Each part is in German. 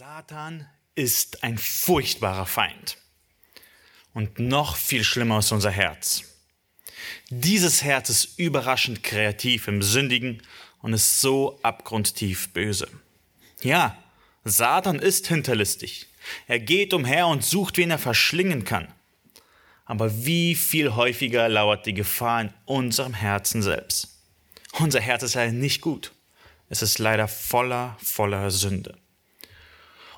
Satan ist ein furchtbarer Feind. Und noch viel schlimmer ist unser Herz. Dieses Herz ist überraschend kreativ im Sündigen und ist so abgrundtief böse. Ja, Satan ist hinterlistig. Er geht umher und sucht, wen er verschlingen kann. Aber wie viel häufiger lauert die Gefahr in unserem Herzen selbst? Unser Herz ist ja nicht gut. Es ist leider voller, voller Sünde.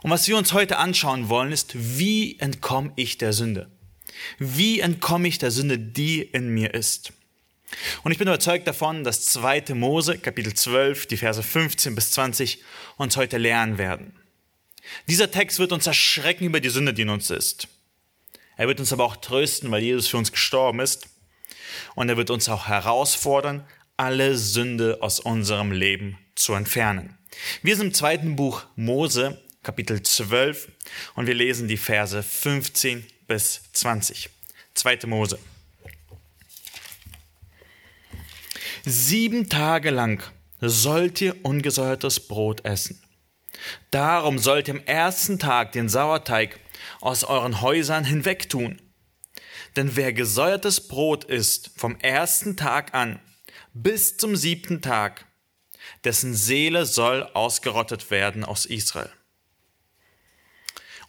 Und was wir uns heute anschauen wollen, ist, wie entkomme ich der Sünde? Wie entkomme ich der Sünde, die in mir ist? Und ich bin überzeugt davon, dass 2. Mose, Kapitel 12, die Verse 15 bis 20 uns heute lernen werden. Dieser Text wird uns erschrecken über die Sünde, die in uns ist. Er wird uns aber auch trösten, weil Jesus für uns gestorben ist. Und er wird uns auch herausfordern, alle Sünde aus unserem Leben zu entfernen. Wir sind im zweiten Buch Mose Kapitel 12 und wir lesen die Verse 15 bis 20. 2. Mose. Sieben Tage lang sollt ihr ungesäuertes Brot essen. Darum sollt ihr am ersten Tag den Sauerteig aus euren Häusern hinwegtun. Denn wer gesäuertes Brot isst vom ersten Tag an bis zum siebten Tag, dessen Seele soll ausgerottet werden aus Israel.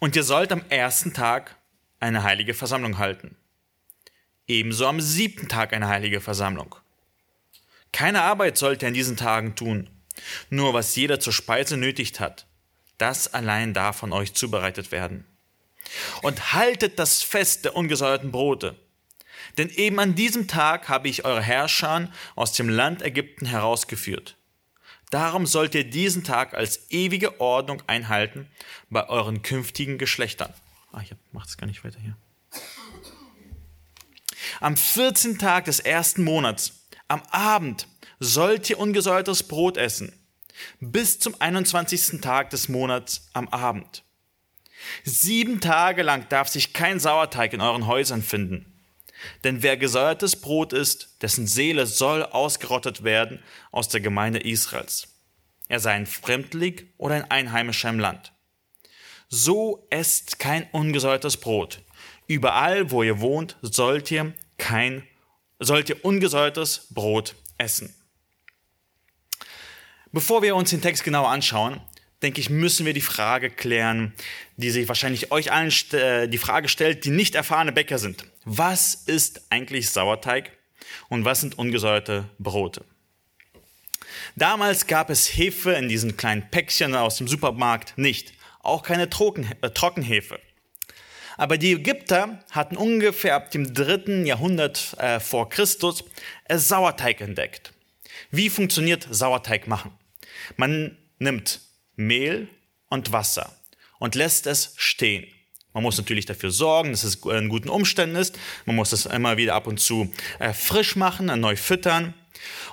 Und ihr sollt am ersten Tag eine heilige Versammlung halten. Ebenso am siebten Tag eine heilige Versammlung. Keine Arbeit sollt ihr in diesen Tagen tun, nur was jeder zur Speise nötigt hat, das allein darf von euch zubereitet werden. Und haltet das Fest der ungesäuerten Brote. Denn eben an diesem Tag habe ich eure Herrscher aus dem Land Ägypten herausgeführt. Darum sollt ihr diesen Tag als ewige Ordnung einhalten bei euren künftigen Geschlechtern. Ah, ich mache es gar nicht weiter hier. Am 14. Tag des ersten Monats, am Abend, sollt ihr ungesäuertes Brot essen, bis zum 21. Tag des Monats am Abend. Sieben Tage lang darf sich kein Sauerteig in euren Häusern finden. Denn wer gesäuertes Brot isst, dessen Seele soll ausgerottet werden aus der Gemeinde Israels. Er sei ein Fremdling oder ein Einheimischer im Land. So esst kein ungesäuertes Brot. Überall, wo ihr wohnt, sollt ihr kein, sollt ihr ungesäuertes Brot essen. Bevor wir uns den Text genau anschauen, denke ich, müssen wir die Frage klären, die sich wahrscheinlich euch allen äh, die Frage stellt, die nicht erfahrene Bäcker sind. Was ist eigentlich Sauerteig und was sind ungesäuerte Brote? Damals gab es Hefe in diesen kleinen Päckchen aus dem Supermarkt nicht, auch keine äh, Trockenhefe. Aber die Ägypter hatten ungefähr ab dem dritten Jahrhundert äh, vor Christus äh, Sauerteig entdeckt. Wie funktioniert Sauerteig machen? Man nimmt Mehl und Wasser und lässt es stehen. Man muss natürlich dafür sorgen, dass es in guten Umständen ist. Man muss es immer wieder ab und zu äh, frisch machen, neu füttern.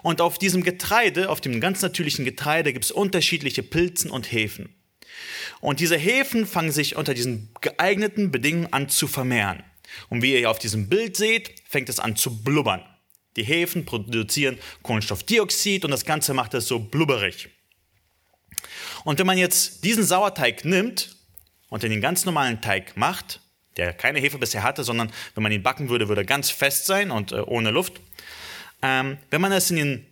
Und auf diesem Getreide, auf dem ganz natürlichen Getreide, gibt es unterschiedliche Pilzen und Hefen. Und diese Hefen fangen sich unter diesen geeigneten Bedingungen an zu vermehren. Und wie ihr auf diesem Bild seht, fängt es an zu blubbern. Die Hefen produzieren Kohlenstoffdioxid und das Ganze macht es so blubberig. Und wenn man jetzt diesen Sauerteig nimmt und in den ganz normalen Teig macht, der keine Hefe bisher hatte, sondern wenn man ihn backen würde, würde er ganz fest sein und äh, ohne Luft. Ähm, wenn man es in den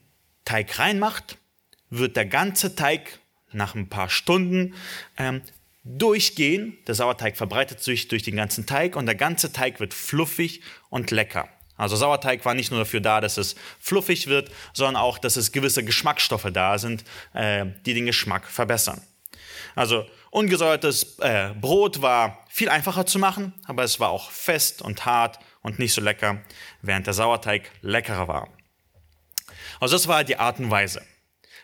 Teig reinmacht, wird der ganze Teig nach ein paar Stunden ähm, durchgehen. Der Sauerteig verbreitet sich durch den ganzen Teig und der ganze Teig wird fluffig und lecker. Also Sauerteig war nicht nur dafür da, dass es fluffig wird, sondern auch, dass es gewisse Geschmacksstoffe da sind, äh, die den Geschmack verbessern. Also ungesäuertes äh, Brot war viel einfacher zu machen, aber es war auch fest und hart und nicht so lecker, während der Sauerteig leckerer war. Also das war die Art und Weise,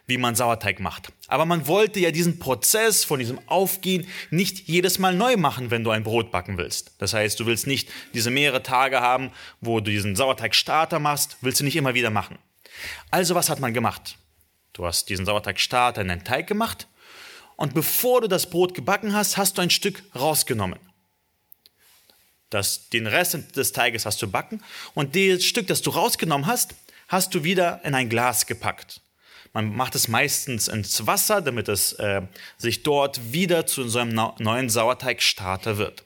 wie man Sauerteig macht. Aber man wollte ja diesen Prozess von diesem Aufgehen nicht jedes Mal neu machen, wenn du ein Brot backen willst. Das heißt, du willst nicht diese mehrere Tage haben, wo du diesen Sauerteigstarter machst, willst du nicht immer wieder machen. Also was hat man gemacht? Du hast diesen Sauerteigstarter in den Teig gemacht und bevor du das Brot gebacken hast, hast du ein Stück rausgenommen. Das, den Rest des Teiges hast du backen und das Stück, das du rausgenommen hast, hast du wieder in ein Glas gepackt. Man macht es meistens ins Wasser, damit es äh, sich dort wieder zu so einem neuen Sauerteigstarter wird.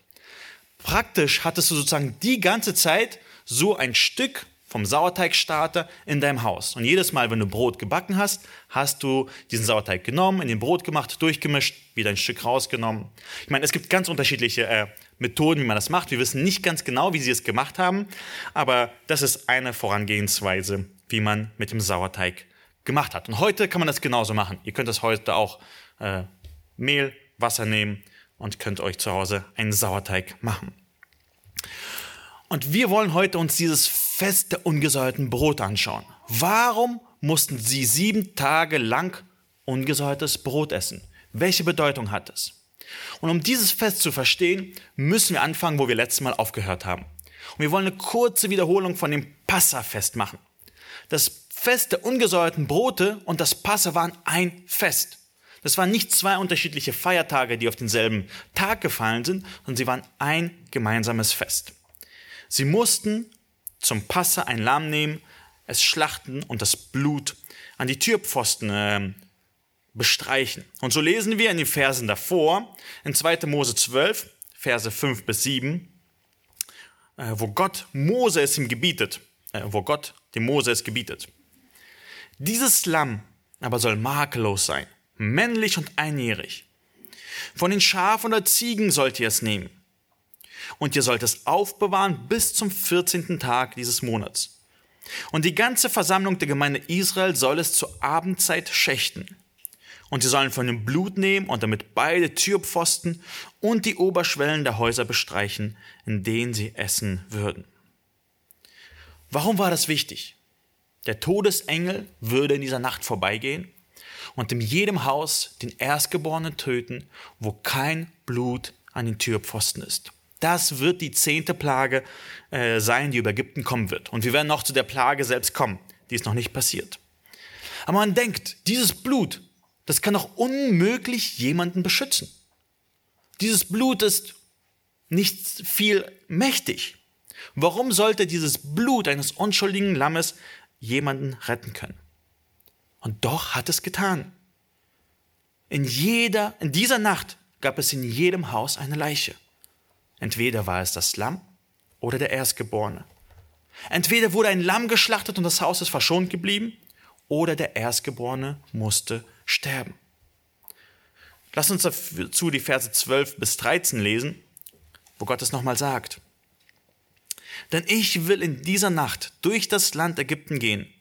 Praktisch hattest du sozusagen die ganze Zeit so ein Stück vom Sauerteigstarter in deinem Haus. Und jedes Mal, wenn du Brot gebacken hast, hast du diesen Sauerteig genommen, in den Brot gemacht, durchgemischt, wieder ein Stück rausgenommen. Ich meine, es gibt ganz unterschiedliche äh, Methoden, wie man das macht. Wir wissen nicht ganz genau, wie sie es gemacht haben, aber das ist eine Vorangehensweise, wie man mit dem Sauerteig gemacht hat. Und heute kann man das genauso machen. Ihr könnt das heute auch äh, Mehl, Wasser nehmen und könnt euch zu Hause einen Sauerteig machen. Und wir wollen heute uns dieses Fest der ungesäuerten Brot anschauen. Warum mussten sie sieben Tage lang ungesäuertes Brot essen? Welche Bedeutung hat es? Und um dieses Fest zu verstehen, müssen wir anfangen, wo wir letztes Mal aufgehört haben. Und wir wollen eine kurze Wiederholung von dem Passafest machen. Das Fest der ungesäuerten Brote und das Passa waren ein Fest. Das waren nicht zwei unterschiedliche Feiertage, die auf denselben Tag gefallen sind, sondern sie waren ein gemeinsames Fest. Sie mussten zum Passa ein Lamm nehmen, es schlachten und das Blut an die Türpfosten äh, bestreichen. Und so lesen wir in den Versen davor, in 2. Mose 12, Verse 5 bis 7, äh, wo Gott Mose es ihm gebietet, äh, wo Gott dem Mose es gebietet. Dieses Lamm aber soll makellos sein, männlich und einjährig. Von den Schafen oder Ziegen sollt ihr es nehmen. Und ihr sollt es aufbewahren bis zum 14. Tag dieses Monats. Und die ganze Versammlung der Gemeinde Israel soll es zur Abendzeit schächten. Und sie sollen von dem Blut nehmen und damit beide Türpfosten und die Oberschwellen der Häuser bestreichen, in denen sie essen würden. Warum war das wichtig? Der Todesengel würde in dieser Nacht vorbeigehen und in jedem Haus den Erstgeborenen töten, wo kein Blut an den Türpfosten ist. Das wird die zehnte Plage äh, sein, die über Ägypten kommen wird. Und wir werden noch zu der Plage selbst kommen. Die ist noch nicht passiert. Aber man denkt, dieses Blut, das kann doch unmöglich jemanden beschützen. Dieses Blut ist nicht viel mächtig. Warum sollte dieses Blut eines unschuldigen Lammes jemanden retten können? Und doch hat es getan. In jeder, in dieser Nacht gab es in jedem Haus eine Leiche. Entweder war es das Lamm oder der Erstgeborene. Entweder wurde ein Lamm geschlachtet und das Haus ist verschont geblieben, oder der Erstgeborene musste sterben. Lass uns dazu die Verse 12 bis 13 lesen, wo Gott es nochmal sagt. Denn ich will in dieser Nacht durch das Land Ägypten gehen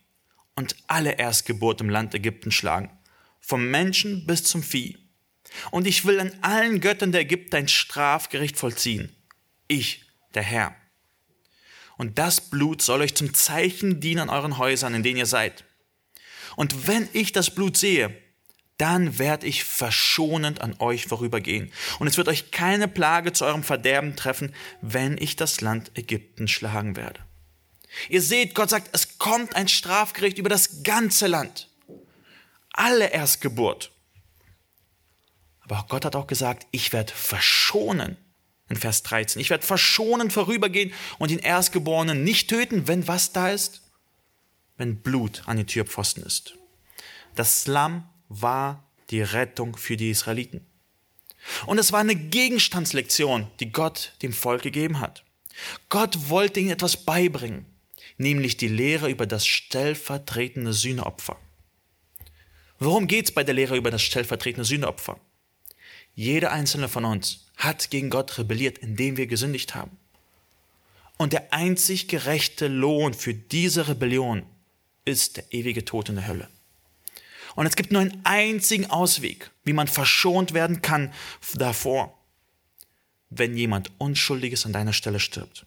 und alle Erstgeburt im Land Ägypten schlagen, vom Menschen bis zum Vieh. Und ich will an allen Göttern der Ägypter ein Strafgericht vollziehen. Ich, der Herr. Und das Blut soll euch zum Zeichen dienen an euren Häusern, in denen ihr seid. Und wenn ich das Blut sehe, dann werde ich verschonend an euch vorübergehen. Und es wird euch keine Plage zu eurem Verderben treffen, wenn ich das Land Ägypten schlagen werde. Ihr seht, Gott sagt, es kommt ein Strafgericht über das ganze Land. Alle Erstgeburt. Aber Gott hat auch gesagt, ich werde verschonen. In Vers 13. Ich werde verschonen vorübergehen und den Erstgeborenen nicht töten, wenn was da ist? Wenn Blut an den Türpfosten ist. Das Lamm war die Rettung für die Israeliten. Und es war eine Gegenstandslektion, die Gott dem Volk gegeben hat. Gott wollte ihnen etwas beibringen, nämlich die Lehre über das stellvertretende Sühneopfer. Worum geht es bei der Lehre über das stellvertretende Sühneopfer? Jeder einzelne von uns hat gegen Gott rebelliert, indem wir gesündigt haben. Und der einzig gerechte Lohn für diese Rebellion ist der ewige Tod in der Hölle. Und es gibt nur einen einzigen Ausweg, wie man verschont werden kann davor, wenn jemand Unschuldiges an deiner Stelle stirbt.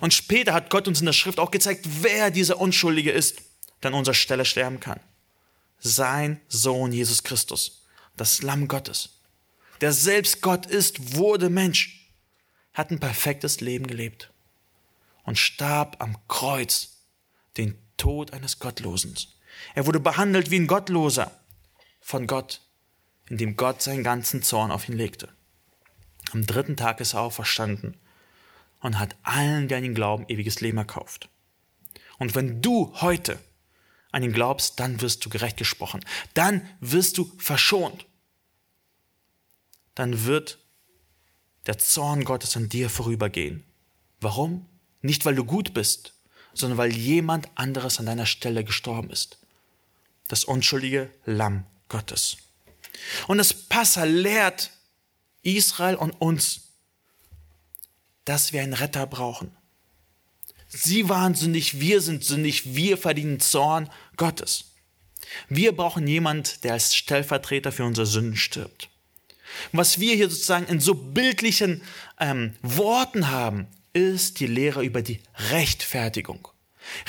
Und später hat Gott uns in der Schrift auch gezeigt, wer dieser Unschuldige ist, der an unserer Stelle sterben kann. Sein Sohn Jesus Christus, das Lamm Gottes, der selbst Gott ist, wurde Mensch, hat ein perfektes Leben gelebt und starb am Kreuz den Tod eines Gottlosen. Er wurde behandelt wie ein Gottloser von Gott, indem Gott seinen ganzen Zorn auf ihn legte. Am dritten Tag ist er auferstanden und hat allen, die an ihn glauben, ewiges Leben erkauft. Und wenn du heute an ihn glaubst, dann wirst du gerecht gesprochen. Dann wirst du verschont. Dann wird der Zorn Gottes an dir vorübergehen. Warum? Nicht, weil du gut bist, sondern weil jemand anderes an deiner Stelle gestorben ist. Das unschuldige Lamm Gottes. Und das Passa lehrt Israel und uns, dass wir einen Retter brauchen. Sie waren sündig, wir sind sündig, wir verdienen Zorn Gottes. Wir brauchen jemand, der als Stellvertreter für unsere Sünden stirbt. was wir hier sozusagen in so bildlichen ähm, Worten haben, ist die Lehre über die Rechtfertigung.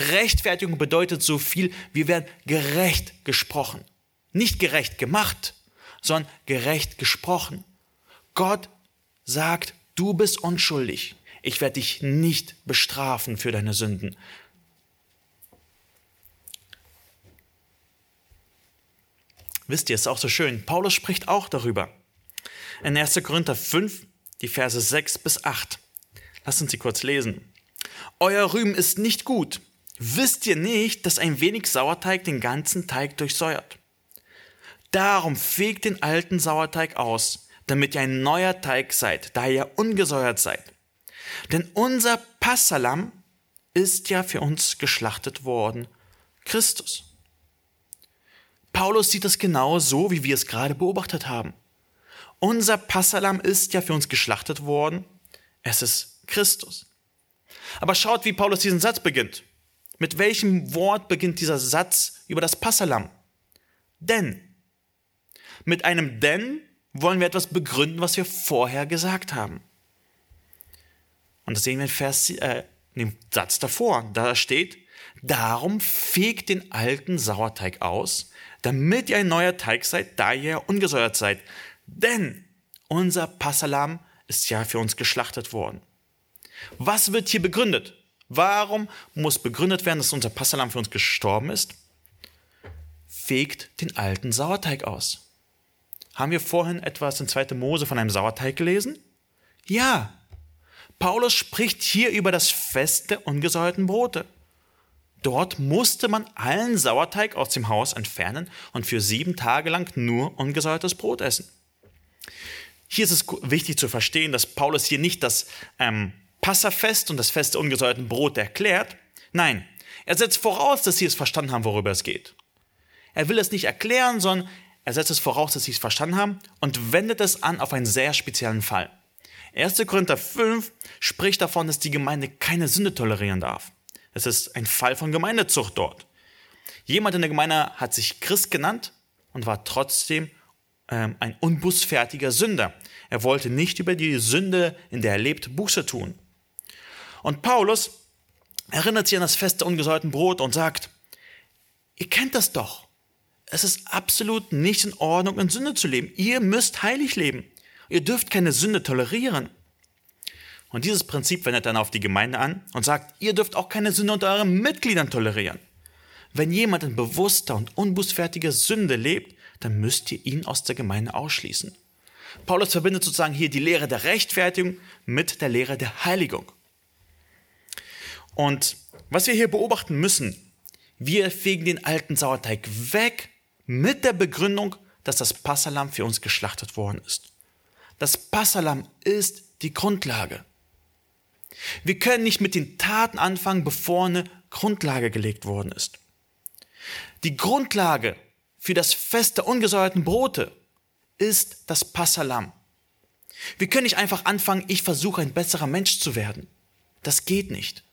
Rechtfertigung bedeutet so viel, wir werden gerecht gesprochen. Nicht gerecht gemacht, sondern gerecht gesprochen. Gott sagt, du bist unschuldig. Ich werde dich nicht bestrafen für deine Sünden. Wisst ihr, es ist auch so schön. Paulus spricht auch darüber. In 1. Korinther 5, die Verse 6 bis 8. Lasst uns sie kurz lesen. Euer Rühmen ist nicht gut. Wisst ihr nicht, dass ein wenig Sauerteig den ganzen Teig durchsäuert? Darum fegt den alten Sauerteig aus, damit ihr ein neuer Teig seid, da ihr ungesäuert seid. Denn unser Passalam ist ja für uns geschlachtet worden, Christus. Paulus sieht das genau so, wie wir es gerade beobachtet haben. Unser Passalam ist ja für uns geschlachtet worden, es ist Christus. Aber schaut, wie Paulus diesen Satz beginnt. Mit welchem Wort beginnt dieser Satz über das Passalam? Denn. Mit einem denn wollen wir etwas begründen, was wir vorher gesagt haben. Und das sehen wir in, Vers, äh, dem Satz davor. Da steht, darum fegt den alten Sauerteig aus, damit ihr ein neuer Teig seid, da ihr ungesäuert seid. Denn unser Passalam ist ja für uns geschlachtet worden. Was wird hier begründet? Warum muss begründet werden, dass unser Passalam für uns gestorben ist? Fegt den alten Sauerteig aus. Haben wir vorhin etwas in 2. Mose von einem Sauerteig gelesen? Ja. Paulus spricht hier über das Fest der ungesäuerten Brote. Dort musste man allen Sauerteig aus dem Haus entfernen und für sieben Tage lang nur ungesäuertes Brot essen. Hier ist es wichtig zu verstehen, dass Paulus hier nicht das ähm, Passafest und das Fest der ungesäuerten Brote erklärt. Nein, er setzt voraus, dass sie es verstanden haben, worüber es geht. Er will es nicht erklären, sondern er setzt es voraus, dass sie es verstanden haben und wendet es an auf einen sehr speziellen Fall. 1. Korinther 5 spricht davon, dass die Gemeinde keine Sünde tolerieren darf. Es ist ein Fall von Gemeindezucht dort. Jemand in der Gemeinde hat sich Christ genannt und war trotzdem ähm, ein unbußfertiger Sünder. Er wollte nicht über die Sünde, in der er lebt, Buße tun. Und Paulus erinnert sich an das Fest der ungesäuerten Brot und sagt, ihr kennt das doch. Es ist absolut nicht in Ordnung, in Sünde zu leben. Ihr müsst heilig leben. Ihr dürft keine Sünde tolerieren. Und dieses Prinzip wendet dann auf die Gemeinde an und sagt, ihr dürft auch keine Sünde unter euren Mitgliedern tolerieren. Wenn jemand in bewusster und unbußfertiger Sünde lebt, dann müsst ihr ihn aus der Gemeinde ausschließen. Paulus verbindet sozusagen hier die Lehre der Rechtfertigung mit der Lehre der Heiligung. Und was wir hier beobachten müssen, wir fegen den alten Sauerteig weg mit der Begründung, dass das Passalam für uns geschlachtet worden ist. Das Passalam ist die Grundlage. Wir können nicht mit den Taten anfangen, bevor eine Grundlage gelegt worden ist. Die Grundlage für das Fest der ungesäuerten Brote ist das Passalam. Wir können nicht einfach anfangen, ich versuche ein besserer Mensch zu werden. Das geht nicht.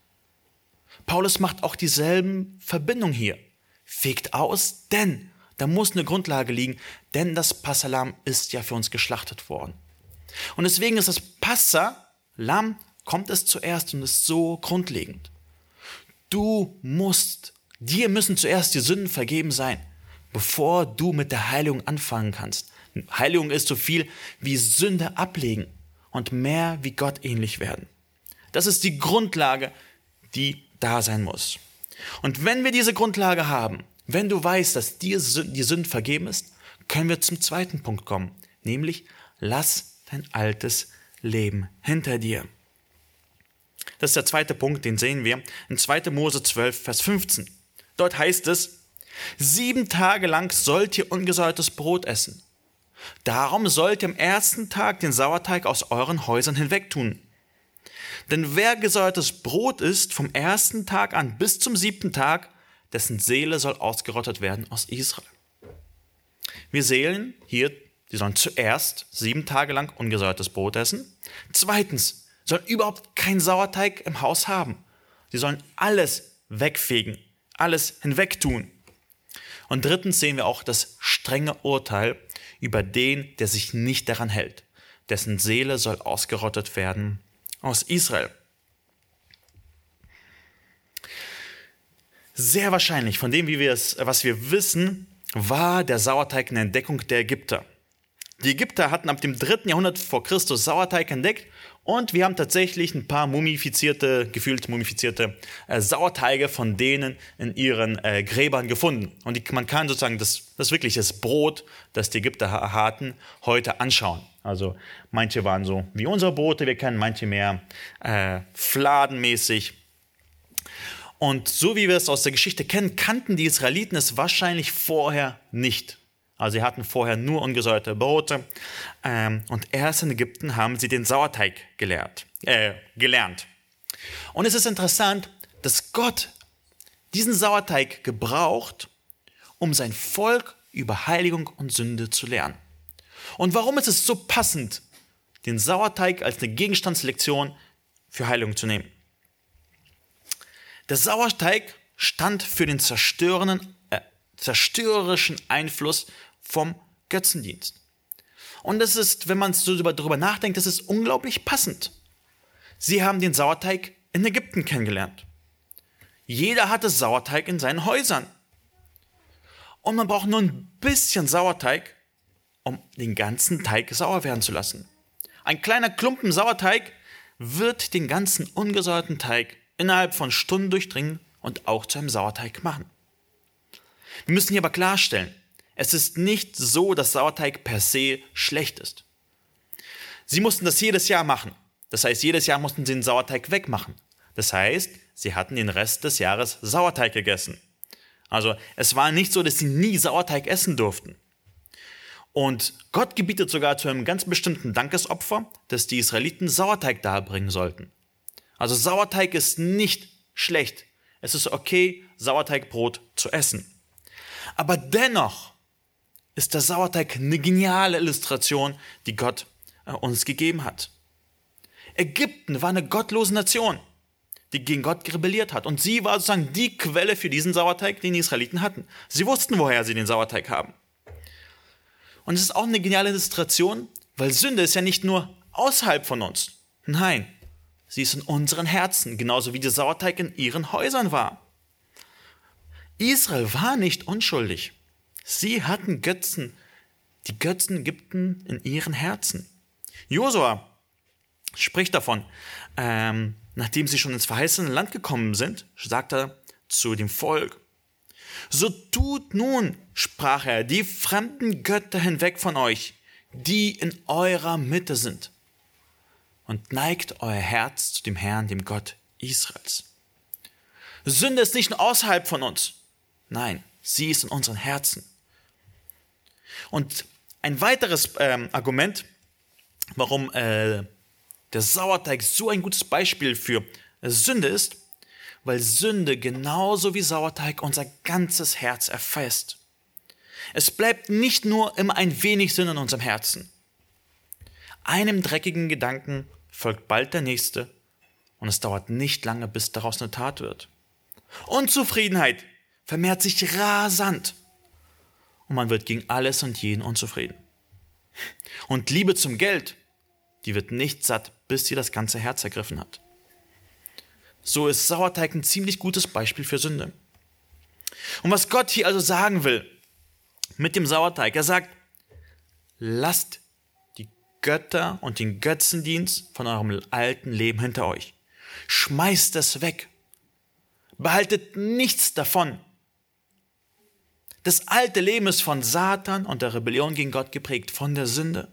Paulus macht auch dieselben Verbindungen hier. Fegt aus, denn da muss eine Grundlage liegen, denn das Passalam ist ja für uns geschlachtet worden. Und deswegen ist das Passalam, kommt es zuerst und ist so grundlegend. Du musst, dir müssen zuerst die Sünden vergeben sein, bevor du mit der Heiligung anfangen kannst. Heiligung ist so viel wie Sünde ablegen und mehr wie Gott ähnlich werden. Das ist die Grundlage, die da sein muss. Und wenn wir diese Grundlage haben, wenn du weißt, dass dir die Sünde vergeben ist, können wir zum zweiten Punkt kommen, nämlich lass dein altes Leben hinter dir. Das ist der zweite Punkt, den sehen wir in 2. Mose 12, Vers 15. Dort heißt es, Sieben Tage lang sollt ihr ungesäuertes Brot essen. Darum sollt ihr am ersten Tag den Sauerteig aus euren Häusern hinwegtun. Denn wer gesäuertes Brot isst vom ersten Tag an bis zum siebten Tag, dessen Seele soll ausgerottet werden aus Israel. Wir sehen hier, die sollen zuerst sieben Tage lang ungesäuertes Brot essen. Zweitens, sollen überhaupt keinen Sauerteig im Haus haben. Sie sollen alles wegfegen, alles hinwegtun. Und drittens sehen wir auch das strenge Urteil über den, der sich nicht daran hält. Dessen Seele soll ausgerottet werden aus Israel. Sehr wahrscheinlich, von dem, wie wir es, was wir wissen, war der Sauerteig eine Entdeckung der Ägypter. Die Ägypter hatten ab dem 3. Jahrhundert vor Christus Sauerteig entdeckt und wir haben tatsächlich ein paar mumifizierte, gefühlt mumifizierte äh, Sauerteige von denen in ihren äh, Gräbern gefunden. Und die, man kann sozusagen das, das wirklich das Brot, das die Ägypter hatten, heute anschauen. Also manche waren so wie unsere Brote, wir kennen manche mehr äh, fladenmäßig. Und so wie wir es aus der Geschichte kennen, kannten die Israeliten es wahrscheinlich vorher nicht. Also sie hatten vorher nur ungesäuerte Brote. Ähm, und erst in Ägypten haben sie den Sauerteig gelehrt, äh, gelernt. Und es ist interessant, dass Gott diesen Sauerteig gebraucht, um sein Volk über Heiligung und Sünde zu lernen. Und warum ist es so passend, den Sauerteig als eine Gegenstandslektion für Heilung zu nehmen? Der Sauerteig stand für den zerstörenden, äh, zerstörerischen Einfluss vom Götzendienst. Und das ist, wenn man so darüber nachdenkt, das ist unglaublich passend. Sie haben den Sauerteig in Ägypten kennengelernt. Jeder hatte Sauerteig in seinen Häusern. Und man braucht nur ein bisschen Sauerteig, um den ganzen Teig sauer werden zu lassen. Ein kleiner Klumpen Sauerteig wird den ganzen ungesäuerten Teig innerhalb von Stunden durchdringen und auch zu einem Sauerteig machen. Wir müssen hier aber klarstellen, es ist nicht so, dass Sauerteig per se schlecht ist. Sie mussten das jedes Jahr machen. Das heißt, jedes Jahr mussten sie den Sauerteig wegmachen. Das heißt, sie hatten den Rest des Jahres Sauerteig gegessen. Also es war nicht so, dass sie nie Sauerteig essen durften. Und Gott gebietet sogar zu einem ganz bestimmten Dankesopfer, dass die Israeliten Sauerteig darbringen sollten. Also Sauerteig ist nicht schlecht. Es ist okay, Sauerteigbrot zu essen. Aber dennoch ist der Sauerteig eine geniale Illustration, die Gott äh, uns gegeben hat. Ägypten war eine gottlose Nation, die gegen Gott rebelliert hat. Und sie war sozusagen die Quelle für diesen Sauerteig, den die Israeliten hatten. Sie wussten, woher sie den Sauerteig haben. Und es ist auch eine geniale Illustration, weil Sünde ist ja nicht nur außerhalb von uns. Nein, sie ist in unseren Herzen, genauso wie der Sauerteig in ihren Häusern war. Israel war nicht unschuldig. Sie hatten Götzen, die Götzen Ägypten in ihren Herzen. Josua spricht davon, ähm, nachdem sie schon ins verheißene Land gekommen sind, sagt er zu dem Volk, so tut nun, sprach er, die fremden Götter hinweg von euch, die in eurer Mitte sind, und neigt euer Herz zu dem Herrn, dem Gott Israels. Sünde ist nicht nur außerhalb von uns, nein, sie ist in unseren Herzen. Und ein weiteres ähm, Argument, warum äh, der Sauerteig so ein gutes Beispiel für Sünde ist, weil Sünde genauso wie Sauerteig unser ganzes Herz erfasst. Es bleibt nicht nur immer ein wenig Sünde in unserem Herzen. Einem dreckigen Gedanken folgt bald der nächste und es dauert nicht lange, bis daraus eine Tat wird. Unzufriedenheit vermehrt sich rasant und man wird gegen alles und jeden unzufrieden. Und Liebe zum Geld, die wird nicht satt, bis sie das ganze Herz ergriffen hat. So ist Sauerteig ein ziemlich gutes Beispiel für Sünde. Und was Gott hier also sagen will mit dem Sauerteig, er sagt, lasst die Götter und den Götzendienst von eurem alten Leben hinter euch. Schmeißt es weg. Behaltet nichts davon. Das alte Leben ist von Satan und der Rebellion gegen Gott geprägt, von der Sünde.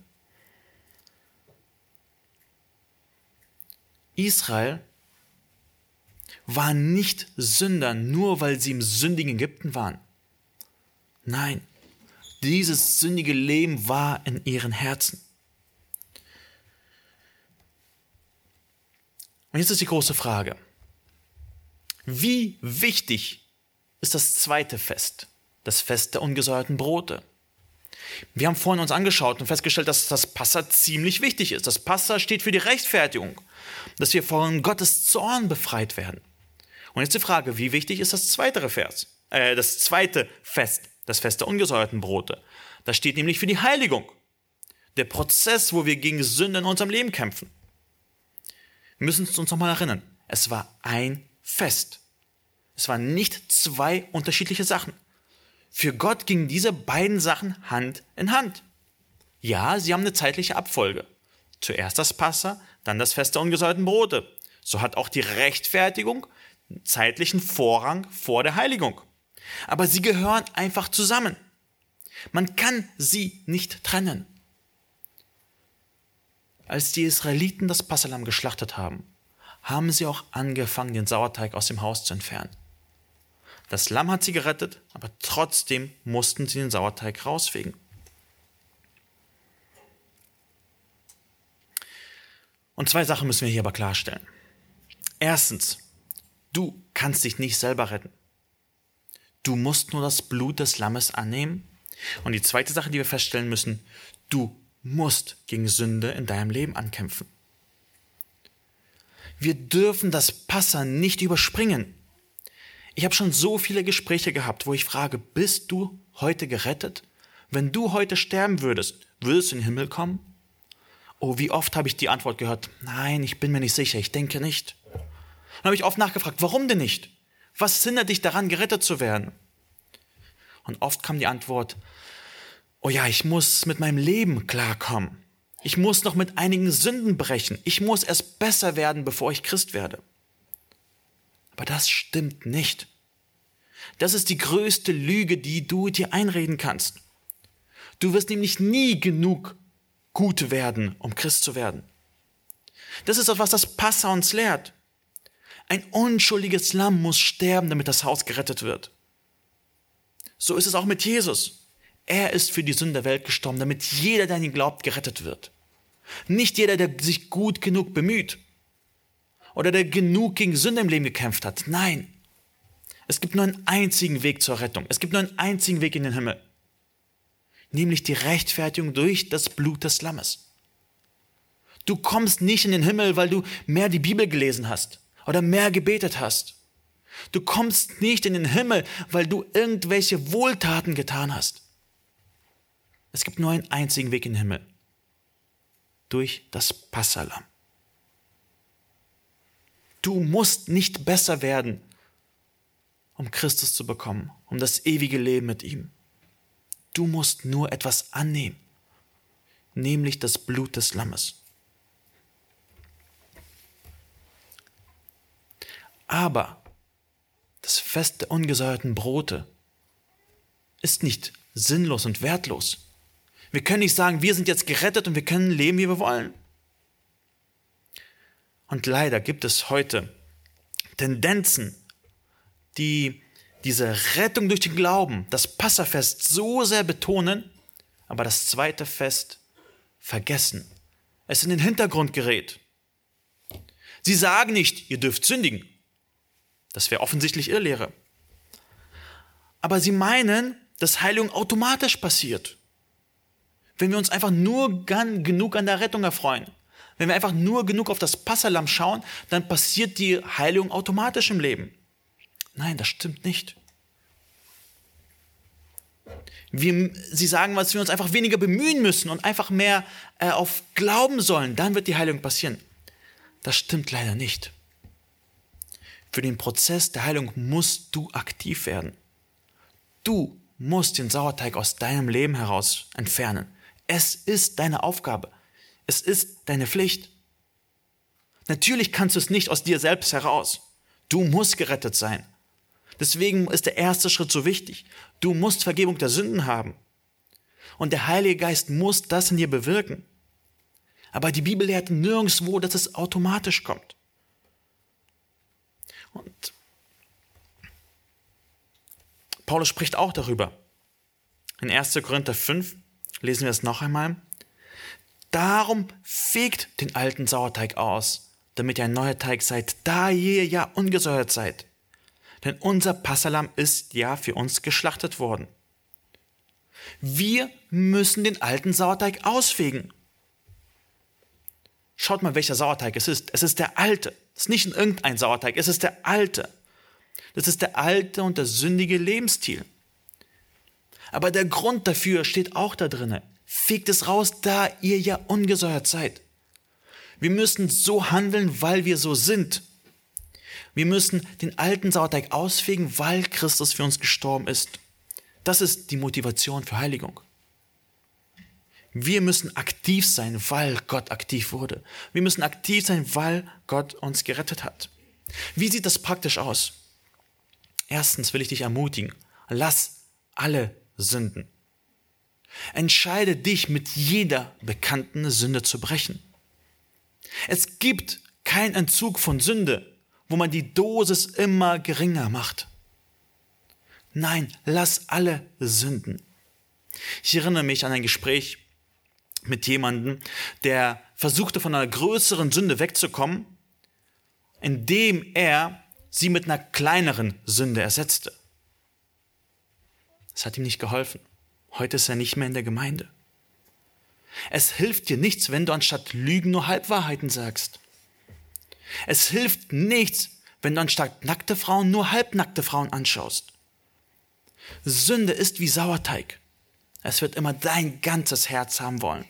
Israel war nicht Sünder, nur weil sie im sündigen Ägypten waren. Nein, dieses sündige Leben war in ihren Herzen. Und jetzt ist die große Frage. Wie wichtig ist das zweite Fest, das Fest der ungesäuerten Brote? Wir haben vorhin uns angeschaut und festgestellt, dass das Passa ziemlich wichtig ist. Das Passa steht für die Rechtfertigung, dass wir von Gottes Zorn befreit werden. Und jetzt die Frage, wie wichtig ist das zweite Vers, äh, das zweite Fest, das Fest der ungesäuerten Brote? Das steht nämlich für die Heiligung. Der Prozess, wo wir gegen Sünde in unserem Leben kämpfen. Wir müssen uns nochmal erinnern. Es war ein Fest. Es waren nicht zwei unterschiedliche Sachen. Für Gott gingen diese beiden Sachen Hand in Hand. Ja, sie haben eine zeitliche Abfolge. Zuerst das Passa, dann das Fest der ungesäuerten Brote. So hat auch die Rechtfertigung zeitlichen Vorrang vor der Heiligung. Aber sie gehören einfach zusammen. Man kann sie nicht trennen. Als die Israeliten das Passalam geschlachtet haben, haben sie auch angefangen, den Sauerteig aus dem Haus zu entfernen. Das Lamm hat sie gerettet, aber trotzdem mussten sie den Sauerteig rausfegen. Und zwei Sachen müssen wir hier aber klarstellen. Erstens, du kannst dich nicht selber retten. Du musst nur das Blut des Lammes annehmen. Und die zweite Sache, die wir feststellen müssen, du musst gegen Sünde in deinem Leben ankämpfen. Wir dürfen das Passa nicht überspringen. Ich habe schon so viele Gespräche gehabt, wo ich frage, bist du heute gerettet? Wenn du heute sterben würdest, würdest du in den Himmel kommen? Oh, wie oft habe ich die Antwort gehört, nein, ich bin mir nicht sicher, ich denke nicht. Dann habe ich oft nachgefragt, warum denn nicht? Was hindert dich daran, gerettet zu werden? Und oft kam die Antwort, oh ja, ich muss mit meinem Leben klarkommen. Ich muss noch mit einigen Sünden brechen. Ich muss erst besser werden, bevor ich Christ werde. Aber das stimmt nicht. Das ist die größte Lüge, die du dir einreden kannst. Du wirst nämlich nie genug gut werden, um Christ zu werden. Das ist auch, was das Passa uns lehrt. Ein unschuldiges Lamm muss sterben, damit das Haus gerettet wird. So ist es auch mit Jesus. Er ist für die Sünde der Welt gestorben, damit jeder, der an ihn glaubt, gerettet wird. Nicht jeder, der sich gut genug bemüht oder der genug gegen Sünde im Leben gekämpft hat. Nein. Es gibt nur einen einzigen Weg zur Rettung. Es gibt nur einen einzigen Weg in den Himmel. Nämlich die Rechtfertigung durch das Blut des Lammes. Du kommst nicht in den Himmel, weil du mehr die Bibel gelesen hast oder mehr gebetet hast. Du kommst nicht in den Himmel, weil du irgendwelche Wohltaten getan hast. Es gibt nur einen einzigen Weg in den Himmel. Durch das Passalam. Du musst nicht besser werden, um Christus zu bekommen, um das ewige Leben mit ihm. Du musst nur etwas annehmen, nämlich das Blut des Lammes. Aber das Fest der ungesäuerten Brote ist nicht sinnlos und wertlos. Wir können nicht sagen, wir sind jetzt gerettet und wir können leben, wie wir wollen. Und leider gibt es heute Tendenzen, die diese Rettung durch den Glauben, das Passafest so sehr betonen, aber das zweite Fest vergessen. Es in den Hintergrund gerät. Sie sagen nicht, ihr dürft sündigen. Das wäre offensichtlich Irrlehre. Aber sie meinen, dass Heilung automatisch passiert wenn wir uns einfach nur genug an der Rettung erfreuen, wenn wir einfach nur genug auf das Passalam schauen, dann passiert die Heilung automatisch im Leben. Nein, das stimmt nicht. Wir, sie sagen, dass wir uns einfach weniger bemühen müssen und einfach mehr äh, auf Glauben sollen, dann wird die Heilung passieren. Das stimmt leider nicht. Für den Prozess der Heilung musst du aktiv werden. Du musst den Sauerteig aus deinem Leben heraus entfernen. Es ist deine Aufgabe. Es ist deine Pflicht. Natürlich kannst du es nicht aus dir selbst heraus. Du musst gerettet sein. Deswegen ist der erste Schritt so wichtig. Du musst Vergebung der Sünden haben. Und der Heilige Geist muss das in dir bewirken. Aber die Bibel lehrt nirgendwo, dass es automatisch kommt. Und Paulus spricht auch darüber, In 1. Korinther 5 lesen wir es noch einmal. Darum fegt den alten Sauerteig aus, damit ihr ein neuer Teig seid, da ihr ja ungesäuert seid. Denn unser Passalam ist ja für uns geschlachtet worden. Wir müssen den alten Sauerteig ausfegen. Schaut mal, welcher Sauerteig es ist. Es ist der alte. Es ist nicht irgendein Sauerteig, es ist der alte. Das ist der alte und der sündige Lebensstil. Aber der Grund dafür steht auch da drinnen. Fegt es raus, da ihr ja ungesäuert seid. Wir müssen so handeln, weil wir so sind. Wir müssen den alten Sauerteig ausfegen, weil Christus für uns gestorben ist. Das ist die Motivation für Heiligung. Wir müssen aktiv sein, weil Gott aktiv wurde. Wir müssen aktiv sein, weil Gott uns gerettet hat. Wie sieht das praktisch aus? Erstens will ich dich ermutigen, lass alle Sünden. Entscheide dich, mit jeder bekannten Sünde zu brechen. Es gibt keinen Entzug von Sünde, wo man die Dosis immer geringer macht. Nein, lass alle Sünden. Ich erinnere mich an ein Gespräch mit jemandem, der versuchte von einer größeren Sünde wegzukommen, indem er sie mit einer kleineren Sünde ersetzte. Es hat ihm nicht geholfen. Heute ist er nicht mehr in der Gemeinde. Es hilft dir nichts, wenn du anstatt Lügen nur Halbwahrheiten sagst. Es hilft nichts, wenn du anstatt nackte Frauen nur halbnackte Frauen anschaust. Sünde ist wie Sauerteig. Es wird immer dein ganzes Herz haben wollen.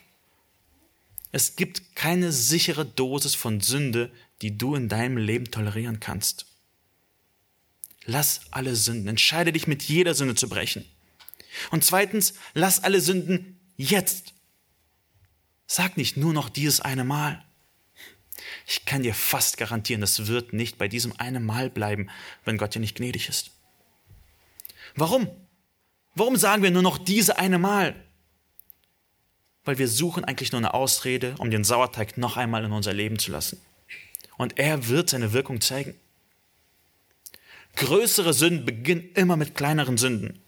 Es gibt keine sichere Dosis von Sünde, die du in deinem Leben tolerieren kannst. Lass alle Sünden. Entscheide dich, mit jeder Sünde zu brechen. Und zweitens, lass alle Sünden jetzt. Sag nicht nur noch dieses eine Mal. Ich kann dir fast garantieren, das wird nicht bei diesem einen Mal bleiben, wenn Gott dir nicht gnädig ist. Warum? Warum sagen wir nur noch diese eine Mal? Weil wir suchen eigentlich nur eine Ausrede, um den Sauerteig noch einmal in unser Leben zu lassen. Und er wird seine Wirkung zeigen. Größere Sünden beginnen immer mit kleineren Sünden.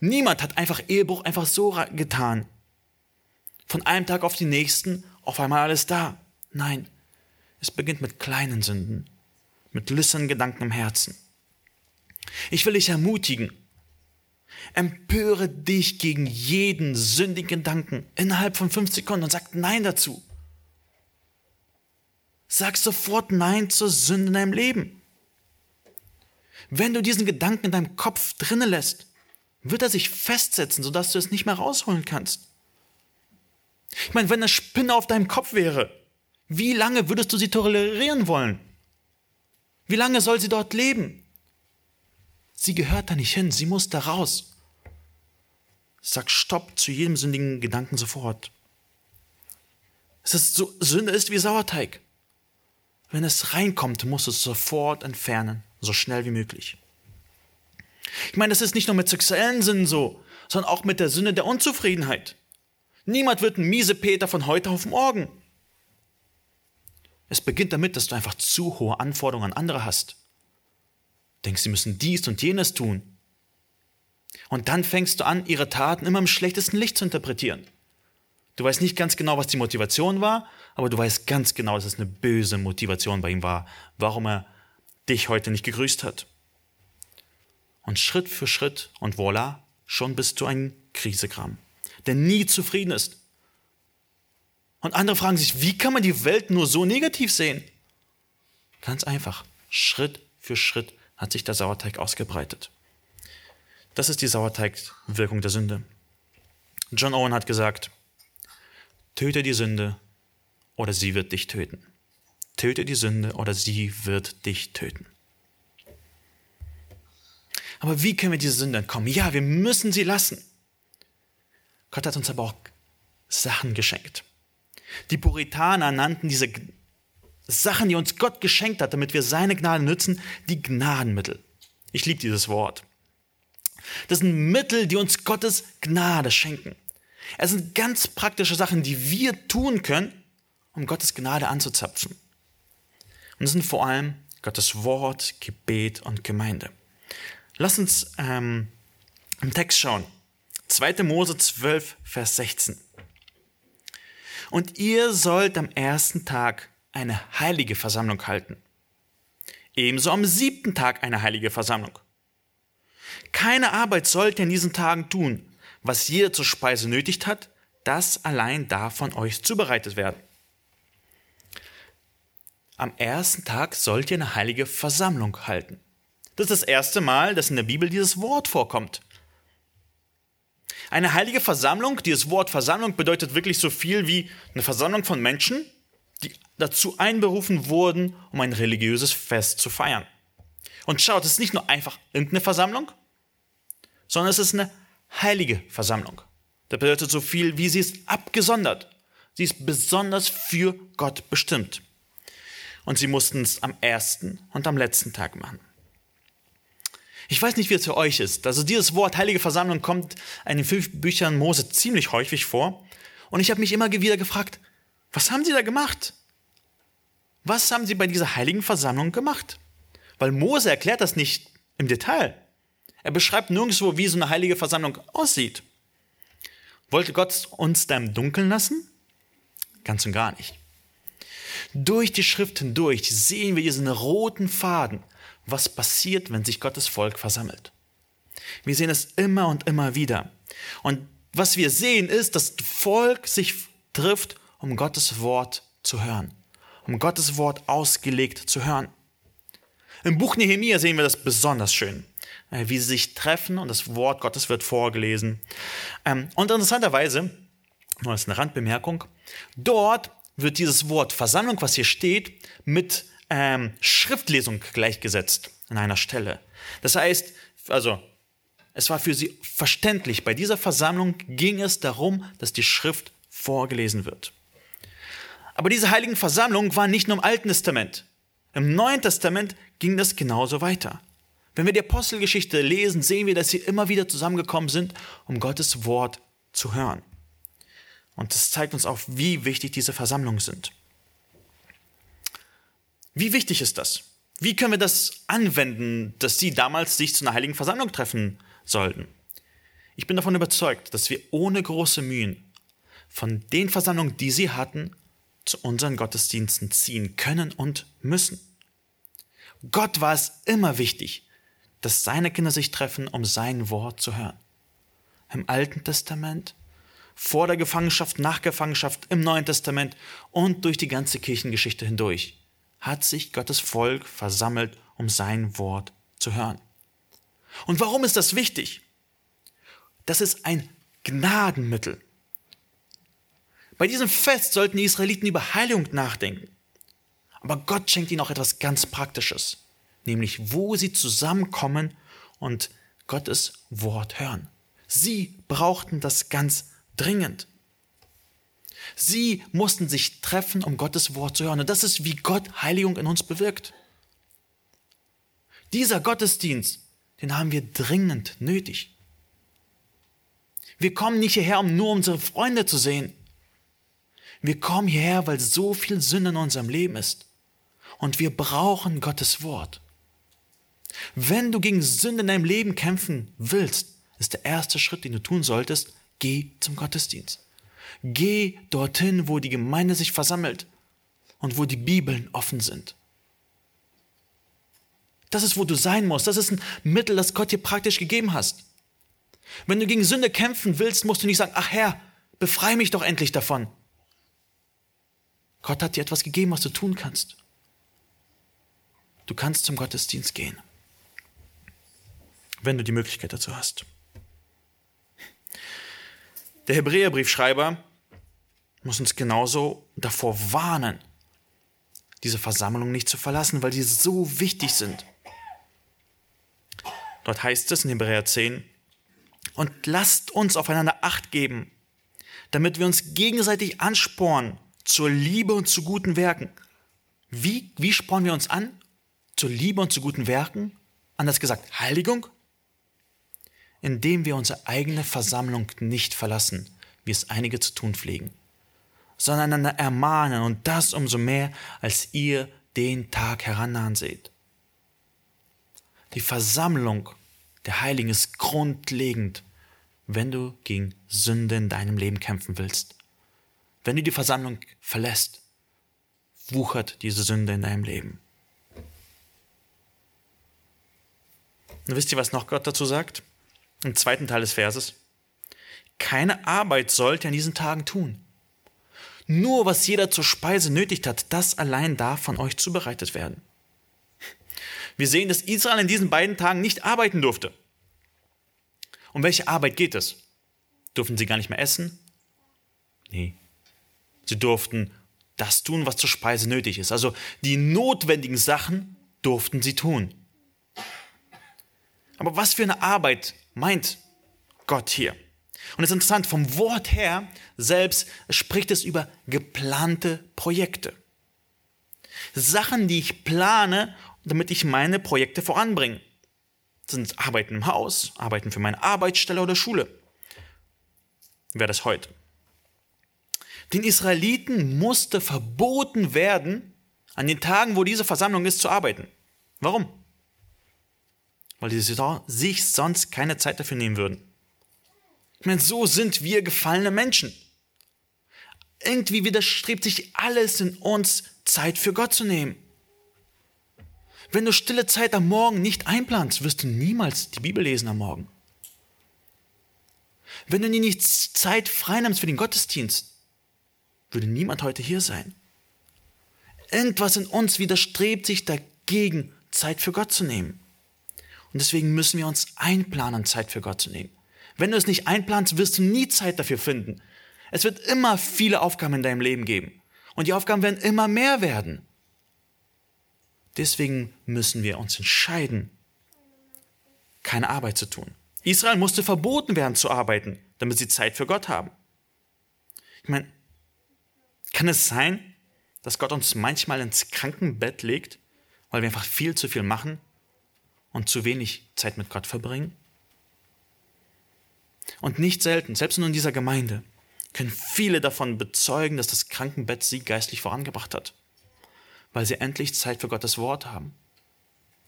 Niemand hat einfach Ehebruch einfach so getan. Von einem Tag auf den nächsten auf einmal alles da. Nein, es beginnt mit kleinen Sünden, mit lüsternen Gedanken im Herzen. Ich will dich ermutigen. Empöre dich gegen jeden sündigen Gedanken innerhalb von fünf Sekunden und sag Nein dazu. Sag sofort Nein zur Sünde in deinem Leben. Wenn du diesen Gedanken in deinem Kopf drinnen lässt, wird er sich festsetzen, sodass du es nicht mehr rausholen kannst. Ich meine, wenn eine Spinne auf deinem Kopf wäre, wie lange würdest du sie tolerieren wollen? Wie lange soll sie dort leben? Sie gehört da nicht hin, sie muss da raus. Sag Stopp zu jedem sündigen Gedanken sofort. Es ist so, Sünde ist wie Sauerteig. Wenn es reinkommt, muss es sofort entfernen, so schnell wie möglich. Ich meine, das ist nicht nur mit sexuellen Sünden so, sondern auch mit der Sünde der Unzufriedenheit. Niemand wird ein miese Peter von heute auf morgen. Es beginnt damit, dass du einfach zu hohe Anforderungen an andere hast. Denkst, sie müssen dies und jenes tun. Und dann fängst du an, ihre Taten immer im schlechtesten Licht zu interpretieren. Du weißt nicht ganz genau, was die Motivation war, aber du weißt ganz genau, dass es eine böse Motivation bei ihm war, warum er dich heute nicht gegrüßt hat. Und Schritt für Schritt und voilà, schon bist du ein Krisekram, der nie zufrieden ist. Und andere fragen sich, wie kann man die Welt nur so negativ sehen? Ganz einfach, Schritt für Schritt hat sich der Sauerteig ausgebreitet. Das ist die Sauerteigwirkung der Sünde. John Owen hat gesagt, töte die Sünde oder sie wird dich töten. Töte die Sünde oder sie wird dich töten. Aber wie können wir diese Sünde entkommen? Ja, wir müssen sie lassen. Gott hat uns aber auch Sachen geschenkt. Die Puritaner nannten diese Sachen, die uns Gott geschenkt hat, damit wir seine Gnade nützen, die Gnadenmittel. Ich liebe dieses Wort. Das sind Mittel, die uns Gottes Gnade schenken. Es sind ganz praktische Sachen, die wir tun können, um Gottes Gnade anzuzapfen. Und es sind vor allem Gottes Wort, Gebet und Gemeinde. Lass uns ähm, im Text schauen. 2. Mose 12, Vers 16. Und ihr sollt am ersten Tag eine heilige Versammlung halten. Ebenso am siebten Tag eine heilige Versammlung. Keine Arbeit sollt ihr in diesen Tagen tun. Was jeder zur Speise nötigt hat, das allein darf von euch zubereitet werden. Am ersten Tag sollt ihr eine heilige Versammlung halten. Das ist das erste Mal, dass in der Bibel dieses Wort vorkommt. Eine heilige Versammlung, dieses Wort Versammlung bedeutet wirklich so viel wie eine Versammlung von Menschen, die dazu einberufen wurden, um ein religiöses Fest zu feiern. Und schaut, es ist nicht nur einfach irgendeine Versammlung, sondern es ist eine heilige Versammlung. Das bedeutet so viel wie sie ist abgesondert. Sie ist besonders für Gott bestimmt. Und sie mussten es am ersten und am letzten Tag machen. Ich weiß nicht, wie es für euch ist. Also dieses Wort Heilige Versammlung kommt in den fünf Büchern Mose ziemlich häufig vor. Und ich habe mich immer wieder gefragt, was haben sie da gemacht? Was haben sie bei dieser heiligen Versammlung gemacht? Weil Mose erklärt das nicht im Detail. Er beschreibt nirgendwo, wie so eine heilige Versammlung aussieht. Wollte Gott uns da im Dunkeln lassen? Ganz und gar nicht. Durch die Schrift hindurch sehen wir diesen roten Faden, was passiert, wenn sich Gottes Volk versammelt. Wir sehen es immer und immer wieder. Und was wir sehen ist, dass das Volk sich trifft, um Gottes Wort zu hören, um Gottes Wort ausgelegt zu hören. Im Buch Nehemiah sehen wir das besonders schön, äh, wie sie sich treffen und das Wort Gottes wird vorgelesen. Ähm, und interessanterweise, nur als eine Randbemerkung, dort wird dieses Wort Versammlung, was hier steht, mit ähm, Schriftlesung gleichgesetzt an einer Stelle. Das heißt, also es war für sie verständlich, bei dieser Versammlung ging es darum, dass die Schrift vorgelesen wird. Aber diese heiligen Versammlung war nicht nur im Alten Testament. Im Neuen Testament ging das genauso weiter. Wenn wir die Apostelgeschichte lesen, sehen wir, dass sie immer wieder zusammengekommen sind, um Gottes Wort zu hören. Und das zeigt uns auch, wie wichtig diese Versammlungen sind. Wie wichtig ist das? Wie können wir das anwenden, dass sie damals sich zu einer heiligen Versammlung treffen sollten? Ich bin davon überzeugt, dass wir ohne große Mühen von den Versammlungen, die sie hatten, zu unseren Gottesdiensten ziehen können und müssen. Gott war es immer wichtig, dass seine Kinder sich treffen, um sein Wort zu hören. Im Alten Testament, vor der Gefangenschaft, nach Gefangenschaft, im Neuen Testament und durch die ganze Kirchengeschichte hindurch hat sich Gottes Volk versammelt, um sein Wort zu hören. Und warum ist das wichtig? Das ist ein Gnadenmittel. Bei diesem Fest sollten die Israeliten über Heilung nachdenken. Aber Gott schenkt ihnen auch etwas ganz Praktisches, nämlich wo sie zusammenkommen und Gottes Wort hören. Sie brauchten das ganz dringend. Sie mussten sich treffen, um Gottes Wort zu hören. Und das ist, wie Gott Heiligung in uns bewirkt. Dieser Gottesdienst, den haben wir dringend nötig. Wir kommen nicht hierher, um nur unsere Freunde zu sehen. Wir kommen hierher, weil so viel Sünde in unserem Leben ist. Und wir brauchen Gottes Wort. Wenn du gegen Sünde in deinem Leben kämpfen willst, ist der erste Schritt, den du tun solltest, geh zum Gottesdienst. Geh dorthin, wo die Gemeinde sich versammelt und wo die Bibeln offen sind. Das ist, wo du sein musst. Das ist ein Mittel, das Gott dir praktisch gegeben hast. Wenn du gegen Sünde kämpfen willst, musst du nicht sagen, ach Herr, befreie mich doch endlich davon. Gott hat dir etwas gegeben, was du tun kannst. Du kannst zum Gottesdienst gehen, wenn du die Möglichkeit dazu hast. Der Hebräerbriefschreiber muss uns genauso davor warnen, diese Versammlung nicht zu verlassen, weil sie so wichtig sind. Dort heißt es in Hebräer 10, und lasst uns aufeinander Acht geben, damit wir uns gegenseitig anspornen zur Liebe und zu guten Werken. Wie, wie spornen wir uns an? Zur Liebe und zu guten Werken? Anders gesagt, Heiligung? indem wir unsere eigene Versammlung nicht verlassen, wie es einige zu tun pflegen, sondern einander ermahnen und das umso mehr, als ihr den Tag herannahen seht. Die Versammlung, der Heiligen ist grundlegend, wenn du gegen Sünde in deinem Leben kämpfen willst. Wenn du die Versammlung verlässt, wuchert diese Sünde in deinem Leben. Und wisst ihr, was noch Gott dazu sagt? Im zweiten Teil des Verses. Keine Arbeit sollt ihr an diesen Tagen tun. Nur was jeder zur Speise nötigt hat, das allein darf von euch zubereitet werden. Wir sehen, dass Israel in diesen beiden Tagen nicht arbeiten durfte. Um welche Arbeit geht es? Durften sie gar nicht mehr essen? Nee. Sie durften das tun, was zur Speise nötig ist. Also die notwendigen Sachen durften sie tun. Aber was für eine Arbeit meint Gott hier? Und es ist interessant, vom Wort her selbst spricht es über geplante Projekte. Sachen, die ich plane, damit ich meine Projekte voranbringe. Das sind Arbeiten im Haus, Arbeiten für meine Arbeitsstelle oder Schule. Wäre das heute? Den Israeliten musste verboten werden, an den Tagen, wo diese Versammlung ist, zu arbeiten. Warum? Weil sie sich sonst keine Zeit dafür nehmen würden. Ich meine, so sind wir gefallene Menschen. Irgendwie widerstrebt sich alles in uns, Zeit für Gott zu nehmen. Wenn du stille Zeit am Morgen nicht einplanst, wirst du niemals die Bibel lesen am Morgen. Wenn du dir nicht Zeit freinimmst für den Gottesdienst, würde niemand heute hier sein. Irgendwas in uns widerstrebt sich dagegen, Zeit für Gott zu nehmen. Und deswegen müssen wir uns einplanen, Zeit für Gott zu nehmen. Wenn du es nicht einplanst, wirst du nie Zeit dafür finden. Es wird immer viele Aufgaben in deinem Leben geben. Und die Aufgaben werden immer mehr werden. Deswegen müssen wir uns entscheiden, keine Arbeit zu tun. Israel musste verboten werden zu arbeiten, damit sie Zeit für Gott haben. Ich meine, kann es sein, dass Gott uns manchmal ins Krankenbett legt, weil wir einfach viel zu viel machen und zu wenig Zeit mit Gott verbringen? Und nicht selten, selbst nur in dieser Gemeinde, können viele davon bezeugen, dass das Krankenbett sie geistlich vorangebracht hat, weil sie endlich Zeit für Gottes Wort haben,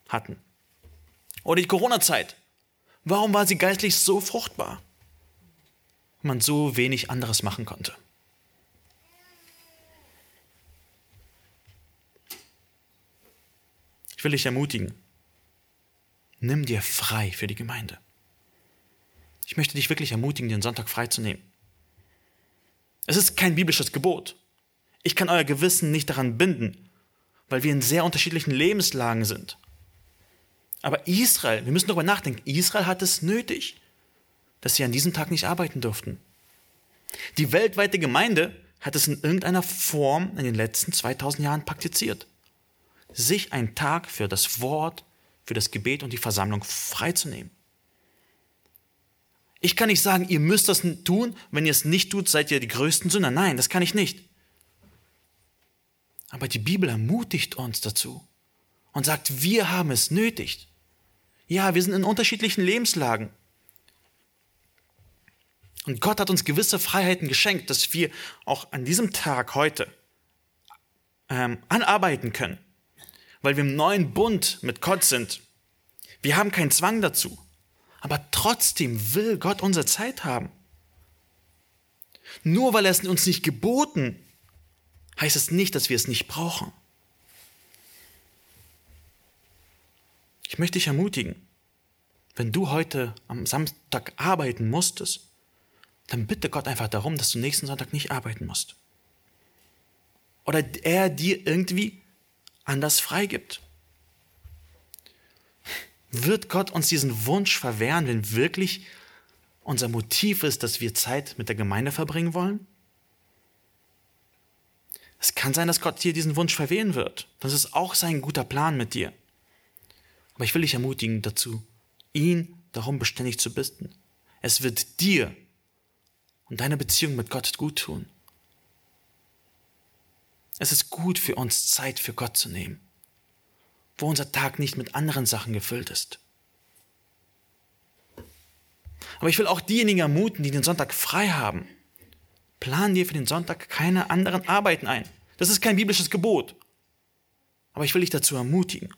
hatten. Oder die Corona-Zeit. Warum war sie geistlich so fruchtbar? Weil man so wenig anderes machen konnte. Ich will dich ermutigen. Nimm dir frei für die Gemeinde. Ich möchte dich wirklich ermutigen, den Sonntag freizunehmen. Es ist kein biblisches Gebot. Ich kann euer Gewissen nicht daran binden, weil wir in sehr unterschiedlichen Lebenslagen sind. Aber Israel, wir müssen darüber nachdenken, Israel hat es nötig, dass sie an diesem Tag nicht arbeiten durften. Die weltweite Gemeinde hat es in irgendeiner Form in den letzten 2000 Jahren praktiziert sich einen Tag für das Wort, für das Gebet und die Versammlung freizunehmen. Ich kann nicht sagen, ihr müsst das tun, wenn ihr es nicht tut, seid ihr die größten Sünder. Nein, das kann ich nicht. Aber die Bibel ermutigt uns dazu und sagt, wir haben es nötig. Ja, wir sind in unterschiedlichen Lebenslagen. Und Gott hat uns gewisse Freiheiten geschenkt, dass wir auch an diesem Tag heute ähm, anarbeiten können weil wir im neuen Bund mit Gott sind. Wir haben keinen Zwang dazu. Aber trotzdem will Gott unsere Zeit haben. Nur weil er es uns nicht geboten, heißt es nicht, dass wir es nicht brauchen. Ich möchte dich ermutigen, wenn du heute am Samstag arbeiten musstest, dann bitte Gott einfach darum, dass du nächsten Sonntag nicht arbeiten musst. Oder er dir irgendwie anders freigibt. Wird Gott uns diesen Wunsch verwehren, wenn wirklich unser Motiv ist, dass wir Zeit mit der Gemeinde verbringen wollen? Es kann sein, dass Gott dir diesen Wunsch verwehen wird. Das ist auch sein guter Plan mit dir. Aber ich will dich ermutigen dazu, ihn darum beständig zu bitten. Es wird dir und deiner Beziehung mit Gott gut tun. Es ist gut für uns, Zeit für Gott zu nehmen, wo unser Tag nicht mit anderen Sachen gefüllt ist. Aber ich will auch diejenigen ermuten, die den Sonntag frei haben. Plan dir für den Sonntag keine anderen Arbeiten ein. Das ist kein biblisches Gebot. Aber ich will dich dazu ermutigen.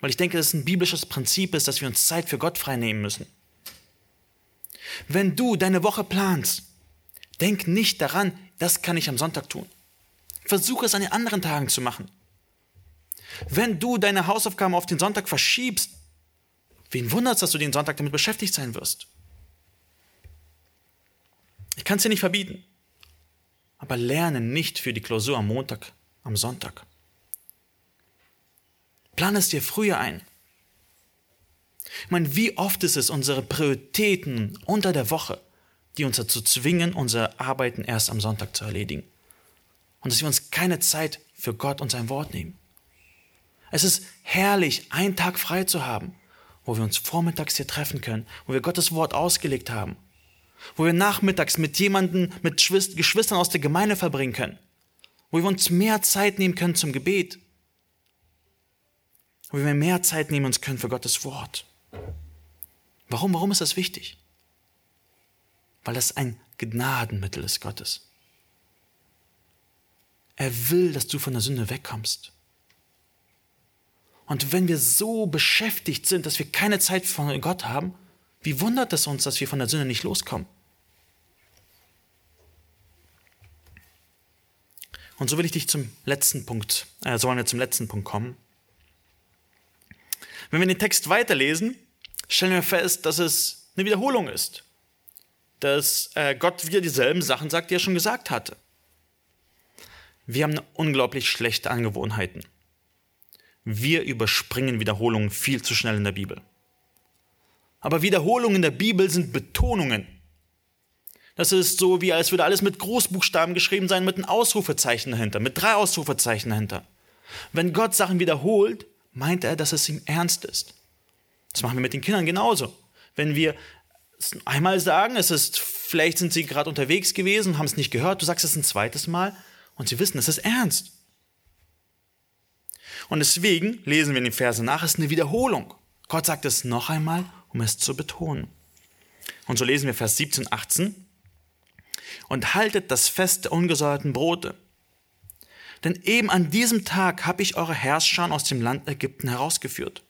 Weil ich denke, dass es ein biblisches Prinzip ist, dass wir uns Zeit für Gott freinehmen müssen. Wenn du deine Woche planst, denk nicht daran, das kann ich am Sonntag tun. Versuche es an den anderen Tagen zu machen. Wenn du deine Hausaufgaben auf den Sonntag verschiebst, wen wundert es, dass du den Sonntag damit beschäftigt sein wirst? Ich kann es dir nicht verbieten, aber lerne nicht für die Klausur am Montag, am Sonntag. Plan es dir früher ein. Ich meine, wie oft ist es unsere Prioritäten unter der Woche, die uns dazu zwingen, unsere Arbeiten erst am Sonntag zu erledigen. Und dass wir uns keine Zeit für Gott und sein Wort nehmen. Es ist herrlich, einen Tag frei zu haben, wo wir uns vormittags hier treffen können, wo wir Gottes Wort ausgelegt haben, wo wir nachmittags mit jemandem, mit Geschwistern aus der Gemeinde verbringen können, wo wir uns mehr Zeit nehmen können zum Gebet, wo wir mehr Zeit nehmen uns können für Gottes Wort. Warum? Warum ist das wichtig? Weil das ein Gnadenmittel ist Gottes. Er will, dass du von der Sünde wegkommst. Und wenn wir so beschäftigt sind, dass wir keine Zeit von Gott haben, wie wundert es uns, dass wir von der Sünde nicht loskommen? Und so will ich dich zum letzten Punkt, äh, sollen wir zum letzten Punkt kommen. Wenn wir den Text weiterlesen, stellen wir fest, dass es eine Wiederholung ist. Dass äh, Gott wieder dieselben Sachen sagt, die er schon gesagt hatte. Wir haben unglaublich schlechte Angewohnheiten. Wir überspringen Wiederholungen viel zu schnell in der Bibel. Aber Wiederholungen in der Bibel sind Betonungen. Das ist so, wie als würde alles mit Großbuchstaben geschrieben sein, mit einem Ausrufezeichen dahinter, mit drei Ausrufezeichen dahinter. Wenn Gott Sachen wiederholt, meint er, dass es ihm ernst ist. Das machen wir mit den Kindern genauso. Wenn wir es einmal sagen, es ist, vielleicht sind sie gerade unterwegs gewesen, haben es nicht gehört, du sagst es ein zweites Mal und sie wissen, es ist ernst. Und deswegen lesen wir in den Versen nach, es ist eine Wiederholung. Gott sagt es noch einmal, um es zu betonen. Und so lesen wir Vers 17, 18. Und haltet das Fest der ungesäuerten Brote denn eben an diesem Tag habe ich eure Herrscher aus dem Land Ägypten herausgeführt.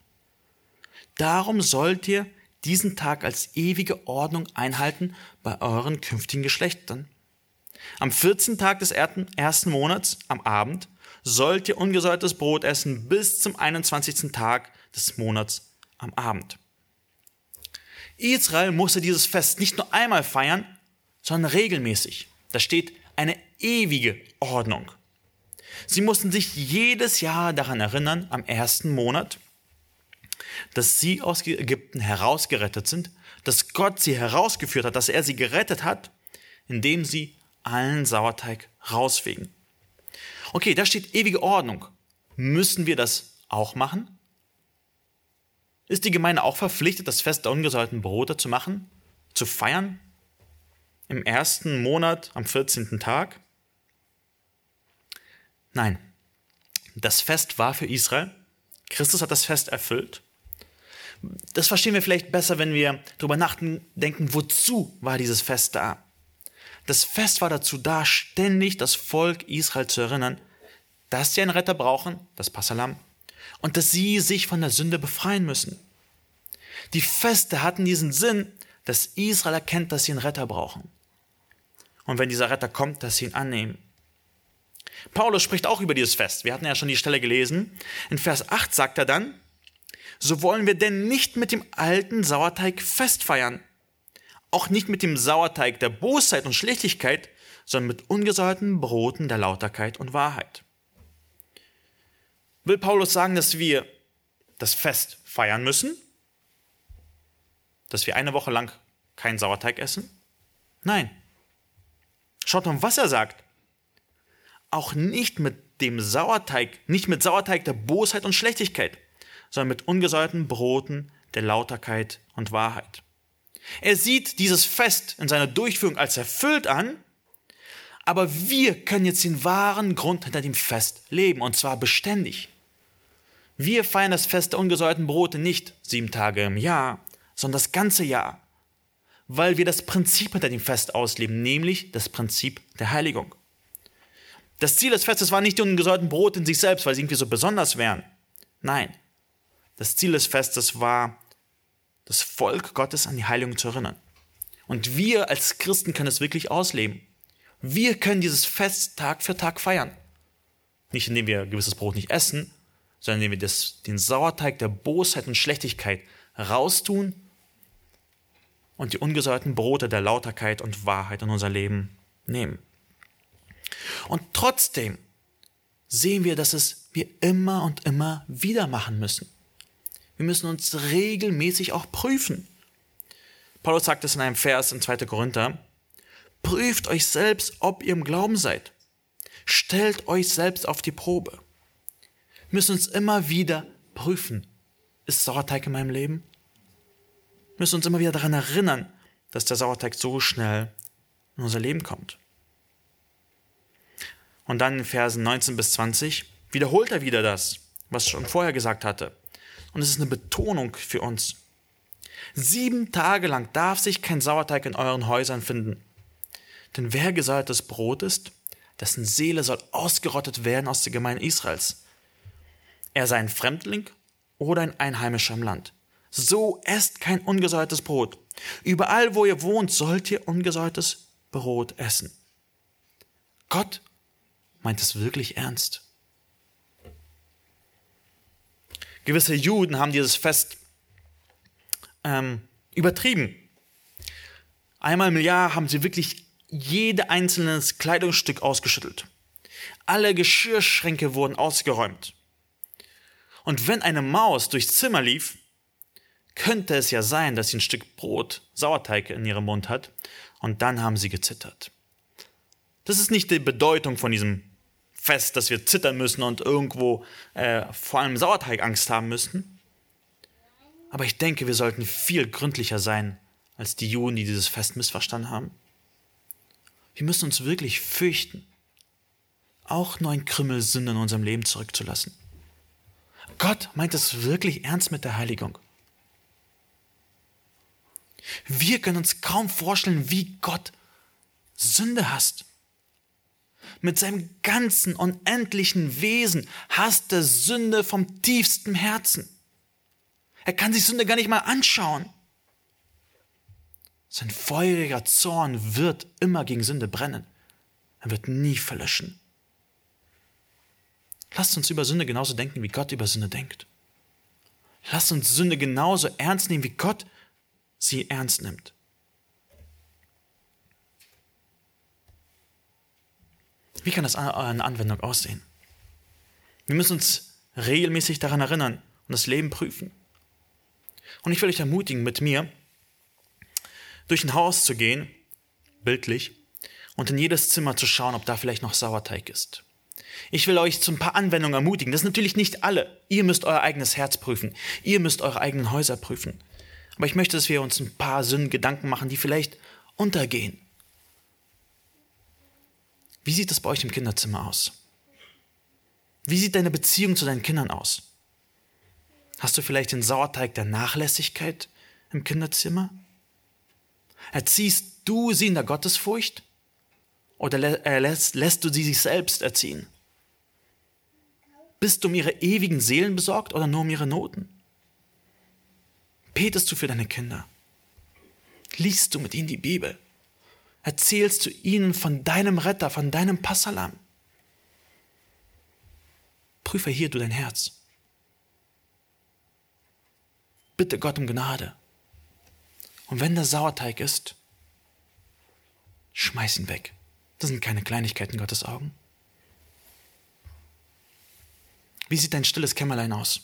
Darum sollt ihr diesen Tag als ewige Ordnung einhalten bei euren künftigen Geschlechtern. Am 14. Tag des ersten Monats, am Abend, sollt ihr ungesäuertes Brot essen bis zum 21. Tag des Monats am Abend. Israel musste dieses Fest nicht nur einmal feiern, sondern regelmäßig. Da steht eine ewige Ordnung. Sie mussten sich jedes Jahr daran erinnern, am ersten Monat, dass sie aus Ägypten herausgerettet sind, dass Gott sie herausgeführt hat, dass er sie gerettet hat, indem sie allen Sauerteig rausfegen. Okay, da steht ewige Ordnung. Müssen wir das auch machen? Ist die Gemeinde auch verpflichtet, das Fest der ungesäuerten Brote zu machen, zu feiern? Im ersten Monat am 14. Tag? Nein, das Fest war für Israel. Christus hat das Fest erfüllt. Das verstehen wir vielleicht besser, wenn wir darüber nachdenken, wozu war dieses Fest da. Das Fest war dazu da, ständig das Volk Israel zu erinnern, dass sie einen Retter brauchen, das Passalam, und dass sie sich von der Sünde befreien müssen. Die Feste hatten diesen Sinn, dass Israel erkennt, dass sie einen Retter brauchen. Und wenn dieser Retter kommt, dass sie ihn annehmen. Paulus spricht auch über dieses Fest. Wir hatten ja schon die Stelle gelesen. In Vers 8 sagt er dann, so wollen wir denn nicht mit dem alten Sauerteig Fest feiern, auch nicht mit dem Sauerteig der Bosheit und Schlechtigkeit, sondern mit ungesäuerten Broten der Lauterkeit und Wahrheit. Will Paulus sagen, dass wir das Fest feiern müssen? Dass wir eine Woche lang keinen Sauerteig essen? Nein. Schaut mal, was er sagt auch nicht mit dem Sauerteig, nicht mit Sauerteig der Bosheit und Schlechtigkeit, sondern mit ungesäuerten Broten der Lauterkeit und Wahrheit. Er sieht dieses Fest in seiner Durchführung als erfüllt an, aber wir können jetzt den wahren Grund hinter dem Fest leben, und zwar beständig. Wir feiern das Fest der ungesäuerten Brote nicht sieben Tage im Jahr, sondern das ganze Jahr, weil wir das Prinzip hinter dem Fest ausleben, nämlich das Prinzip der Heiligung. Das Ziel des Festes war nicht die ungesäuerten Brot in sich selbst, weil sie irgendwie so besonders wären. Nein. Das Ziel des Festes war, das Volk Gottes an die Heiligung zu erinnern. Und wir als Christen können es wirklich ausleben. Wir können dieses Fest Tag für Tag feiern. Nicht indem wir gewisses Brot nicht essen, sondern indem wir das, den Sauerteig der Bosheit und Schlechtigkeit raustun und die ungesäuerten Brote der Lauterkeit und Wahrheit in unser Leben nehmen. Und trotzdem sehen wir, dass es wir immer und immer wieder machen müssen. Wir müssen uns regelmäßig auch prüfen. Paulus sagt es in einem Vers in 2. Korinther, prüft euch selbst, ob ihr im Glauben seid. Stellt euch selbst auf die Probe. Wir müssen uns immer wieder prüfen. Ist Sauerteig in meinem Leben? Wir müssen uns immer wieder daran erinnern, dass der Sauerteig so schnell in unser Leben kommt. Und dann in Versen 19 bis 20 wiederholt er wieder das, was er schon vorher gesagt hatte. Und es ist eine Betonung für uns. Sieben Tage lang darf sich kein Sauerteig in euren Häusern finden. Denn wer gesaltetes Brot ist, dessen Seele soll ausgerottet werden aus der Gemeinde Israels. Er sei ein Fremdling oder ein Einheimischer im Land. So esst kein ungesäuertes Brot. Überall, wo ihr wohnt, sollt ihr ungesäuertes Brot essen. Gott meint es wirklich ernst. Gewisse Juden haben dieses Fest ähm, übertrieben. Einmal im Jahr haben sie wirklich jede einzelne Kleidungsstück ausgeschüttelt. Alle Geschirrschränke wurden ausgeräumt. Und wenn eine Maus durchs Zimmer lief, könnte es ja sein, dass sie ein Stück Brot, Sauerteig in ihrem Mund hat, und dann haben sie gezittert. Das ist nicht die Bedeutung von diesem fest, dass wir zittern müssen und irgendwo äh, vor allem Sauerteig Angst haben müssten. Aber ich denke, wir sollten viel gründlicher sein als die Juden, die dieses Fest missverstanden haben. Wir müssen uns wirklich fürchten, auch nur ein Krümmel Sünde in unserem Leben zurückzulassen. Gott meint es wirklich ernst mit der Heiligung. Wir können uns kaum vorstellen, wie Gott Sünde hasst mit seinem ganzen unendlichen Wesen hasst er Sünde vom tiefsten Herzen. Er kann sich Sünde gar nicht mal anschauen. Sein feuriger Zorn wird immer gegen Sünde brennen. Er wird nie verlöschen. Lasst uns über Sünde genauso denken, wie Gott über Sünde denkt. Lasst uns Sünde genauso ernst nehmen, wie Gott sie ernst nimmt. Wie kann das eine Anwendung aussehen? Wir müssen uns regelmäßig daran erinnern und das Leben prüfen. Und ich will euch ermutigen, mit mir durch ein Haus zu gehen, bildlich, und in jedes Zimmer zu schauen, ob da vielleicht noch Sauerteig ist. Ich will euch zu ein paar Anwendungen ermutigen. Das sind natürlich nicht alle. Ihr müsst euer eigenes Herz prüfen. Ihr müsst eure eigenen Häuser prüfen. Aber ich möchte, dass wir uns ein paar Sünden Gedanken machen, die vielleicht untergehen. Wie sieht es bei euch im Kinderzimmer aus? Wie sieht deine Beziehung zu deinen Kindern aus? Hast du vielleicht den Sauerteig der Nachlässigkeit im Kinderzimmer? Erziehst du sie in der Gottesfurcht? Oder äh, lässt, lässt du sie sich selbst erziehen? Bist du um ihre ewigen Seelen besorgt oder nur um ihre Noten? Betest du für deine Kinder? Liest du mit ihnen die Bibel? Erzählst du ihnen von deinem Retter, von deinem Passalam. Prüfe hier du dein Herz. Bitte Gott um Gnade. Und wenn der Sauerteig ist, schmeiß ihn weg. Das sind keine Kleinigkeiten in Gottes Augen. Wie sieht dein stilles Kämmerlein aus?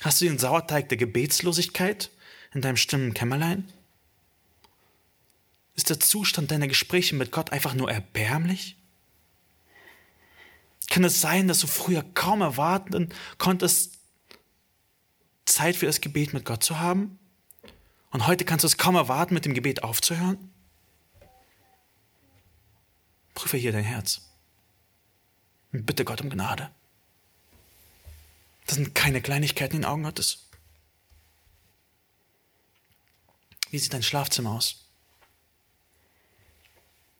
Hast du den Sauerteig der Gebetslosigkeit in deinem stillen Kämmerlein? Ist der Zustand deiner Gespräche mit Gott einfach nur erbärmlich? Kann es sein, dass du früher kaum erwarten konntest, Zeit für das Gebet mit Gott zu haben? Und heute kannst du es kaum erwarten, mit dem Gebet aufzuhören? Prüfe hier dein Herz. Und bitte Gott um Gnade. Das sind keine Kleinigkeiten in den Augen Gottes. Wie sieht dein Schlafzimmer aus?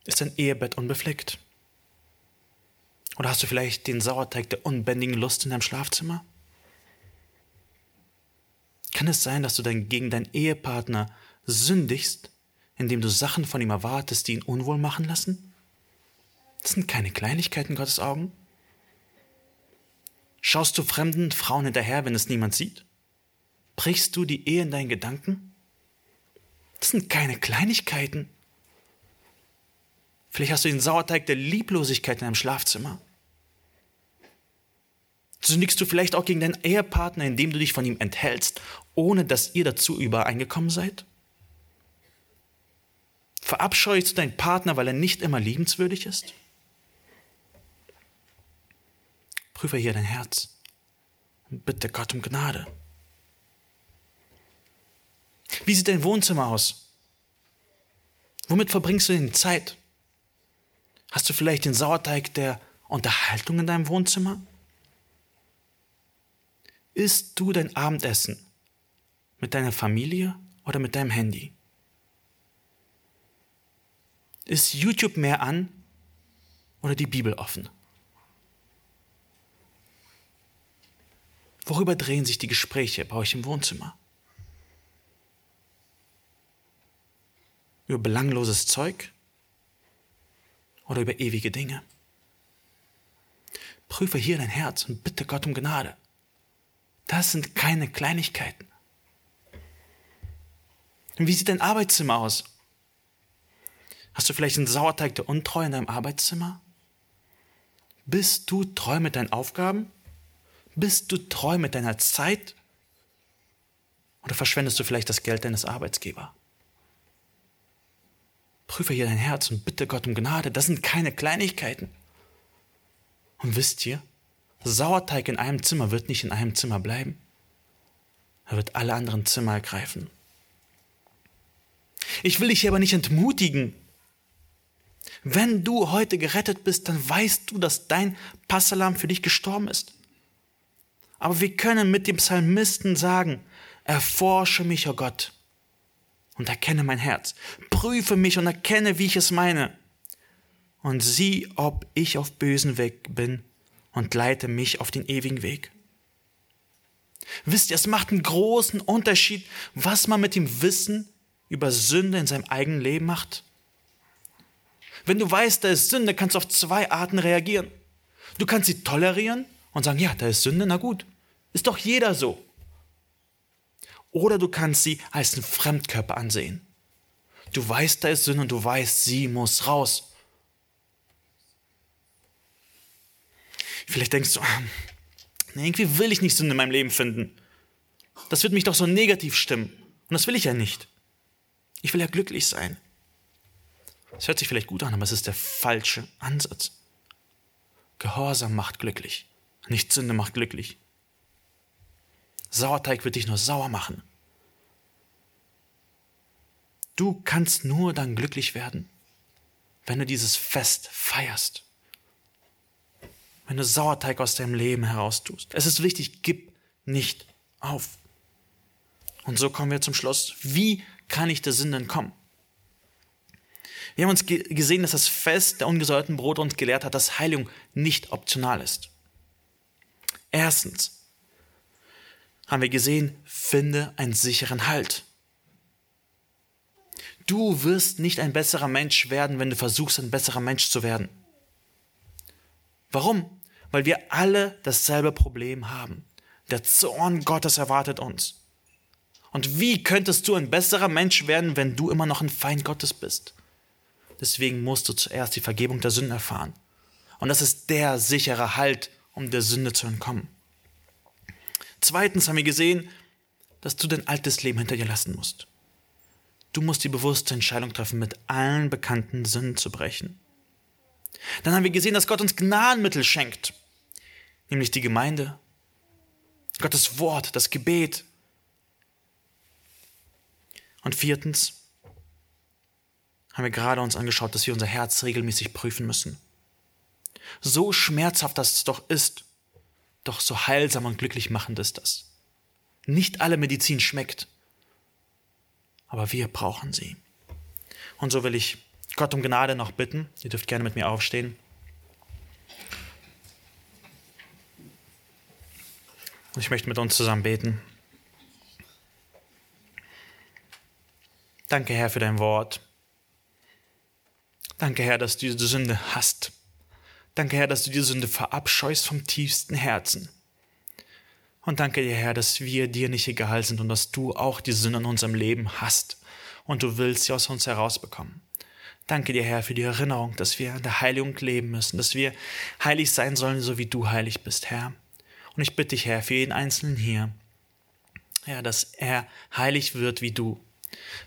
Ist dein Ehebett unbefleckt? Oder hast du vielleicht den Sauerteig der unbändigen Lust in deinem Schlafzimmer? Kann es sein, dass du dann gegen deinen Ehepartner sündigst, indem du Sachen von ihm erwartest, die ihn unwohl machen lassen? Das sind keine Kleinigkeiten in Gottes Augen. Schaust du fremden Frauen hinterher, wenn es niemand sieht? Brichst du die Ehe in deinen Gedanken? Das sind keine Kleinigkeiten. Vielleicht hast du den Sauerteig der Lieblosigkeit in deinem Schlafzimmer. Sündigst du vielleicht auch gegen deinen Ehepartner, indem du dich von ihm enthältst, ohne dass ihr dazu übereingekommen seid? Verabscheust du deinen Partner, weil er nicht immer liebenswürdig ist? Prüfe hier dein Herz und bitte Gott um Gnade. Wie sieht dein Wohnzimmer aus? Womit verbringst du denn Zeit? Hast du vielleicht den Sauerteig der Unterhaltung in deinem Wohnzimmer? Isst du dein Abendessen mit deiner Familie oder mit deinem Handy? Ist YouTube mehr an oder die Bibel offen? Worüber drehen sich die Gespräche bei euch im Wohnzimmer? Über belangloses Zeug oder über ewige Dinge? Prüfe hier dein Herz und bitte Gott um Gnade. Das sind keine Kleinigkeiten. Und wie sieht dein Arbeitszimmer aus? Hast du vielleicht einen Sauerteig der Untreue in deinem Arbeitszimmer? Bist du treu mit deinen Aufgaben? Bist du treu mit deiner Zeit? Oder verschwendest du vielleicht das Geld deines Arbeitsgebers? Prüfe hier dein Herz und bitte Gott um Gnade. Das sind keine Kleinigkeiten. Und wisst ihr, Sauerteig in einem Zimmer wird nicht in einem Zimmer bleiben. Er wird alle anderen Zimmer ergreifen. Ich will dich hier aber nicht entmutigen. Wenn du heute gerettet bist, dann weißt du, dass dein Passalam für dich gestorben ist. Aber wir können mit dem Psalmisten sagen, erforsche mich, o oh Gott, und erkenne mein Herz. Prüfe mich und erkenne, wie ich es meine. Und sieh, ob ich auf bösen Weg bin und leite mich auf den ewigen Weg. Wisst ihr, es macht einen großen Unterschied, was man mit dem Wissen über Sünde in seinem eigenen Leben macht. Wenn du weißt, da ist Sünde, kannst du auf zwei Arten reagieren. Du kannst sie tolerieren und sagen, ja, da ist Sünde, na gut, ist doch jeder so. Oder du kannst sie als einen Fremdkörper ansehen. Du weißt, da ist Sünde und du weißt, sie muss raus. Vielleicht denkst du, ah, irgendwie will ich nicht Sünde in meinem Leben finden. Das wird mich doch so negativ stimmen. Und das will ich ja nicht. Ich will ja glücklich sein. Das hört sich vielleicht gut an, aber es ist der falsche Ansatz. Gehorsam macht glücklich, nicht Sünde macht glücklich. Sauerteig wird dich nur sauer machen. Du kannst nur dann glücklich werden, wenn du dieses Fest feierst wenn du Sauerteig aus deinem Leben heraus tust. Es ist wichtig, gib nicht auf. Und so kommen wir zum Schluss. Wie kann ich der Sünde entkommen? Wir haben uns gesehen, dass das Fest der ungesäuerten Brote uns gelehrt hat, dass Heiligung nicht optional ist. Erstens haben wir gesehen, finde einen sicheren Halt. Du wirst nicht ein besserer Mensch werden, wenn du versuchst, ein besserer Mensch zu werden. Warum? weil wir alle dasselbe Problem haben. Der Zorn Gottes erwartet uns. Und wie könntest du ein besserer Mensch werden, wenn du immer noch ein Feind Gottes bist? Deswegen musst du zuerst die Vergebung der Sünden erfahren. Und das ist der sichere Halt, um der Sünde zu entkommen. Zweitens haben wir gesehen, dass du dein altes Leben hinter dir lassen musst. Du musst die bewusste Entscheidung treffen, mit allen bekannten Sünden zu brechen. Dann haben wir gesehen, dass Gott uns Gnadenmittel schenkt, nämlich die Gemeinde, Gottes Wort, das Gebet. Und viertens haben wir gerade uns angeschaut, dass wir unser Herz regelmäßig prüfen müssen. So schmerzhaft das doch ist, doch so heilsam und glücklich machend ist das. Nicht alle Medizin schmeckt, aber wir brauchen sie. Und so will ich Gott um Gnade noch bitten. Ihr dürft gerne mit mir aufstehen. Und ich möchte mit uns zusammen beten. Danke, Herr, für dein Wort. Danke, Herr, dass du diese Sünde hast. Danke, Herr, dass du die Sünde verabscheust vom tiefsten Herzen. Und danke dir, Herr, dass wir dir nicht egal sind und dass du auch die Sünde in unserem Leben hast und du willst sie aus uns herausbekommen. Danke dir, Herr, für die Erinnerung, dass wir in der Heiligung leben müssen, dass wir heilig sein sollen, so wie du heilig bist, Herr. Und ich bitte dich, Herr, für jeden Einzelnen hier, Herr, dass er heilig wird wie du.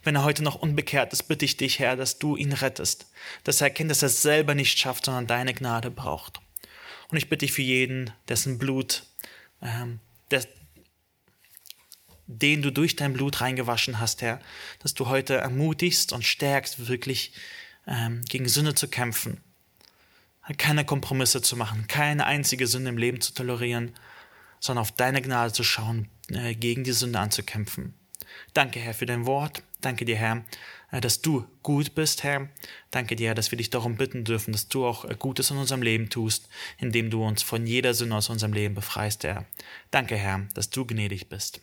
Wenn er heute noch unbekehrt ist, bitte ich dich, Herr, dass du ihn rettest, dass er erkennt, dass er es selber nicht schafft, sondern deine Gnade braucht. Und ich bitte dich für jeden, dessen Blut, ähm, des, den du durch dein Blut reingewaschen hast, Herr, dass du heute ermutigst und stärkst, wirklich ähm, gegen Sünde zu kämpfen, keine Kompromisse zu machen, keine einzige Sünde im Leben zu tolerieren, sondern auf deine Gnade zu schauen, äh, gegen die Sünde anzukämpfen. Danke, Herr, für dein Wort. Danke dir, Herr, äh, dass du gut bist, Herr. Danke dir, Herr, dass wir dich darum bitten dürfen, dass du auch äh, Gutes in unserem Leben tust, indem du uns von jeder Sünde aus unserem Leben befreist, Herr. Danke, Herr, dass du gnädig bist.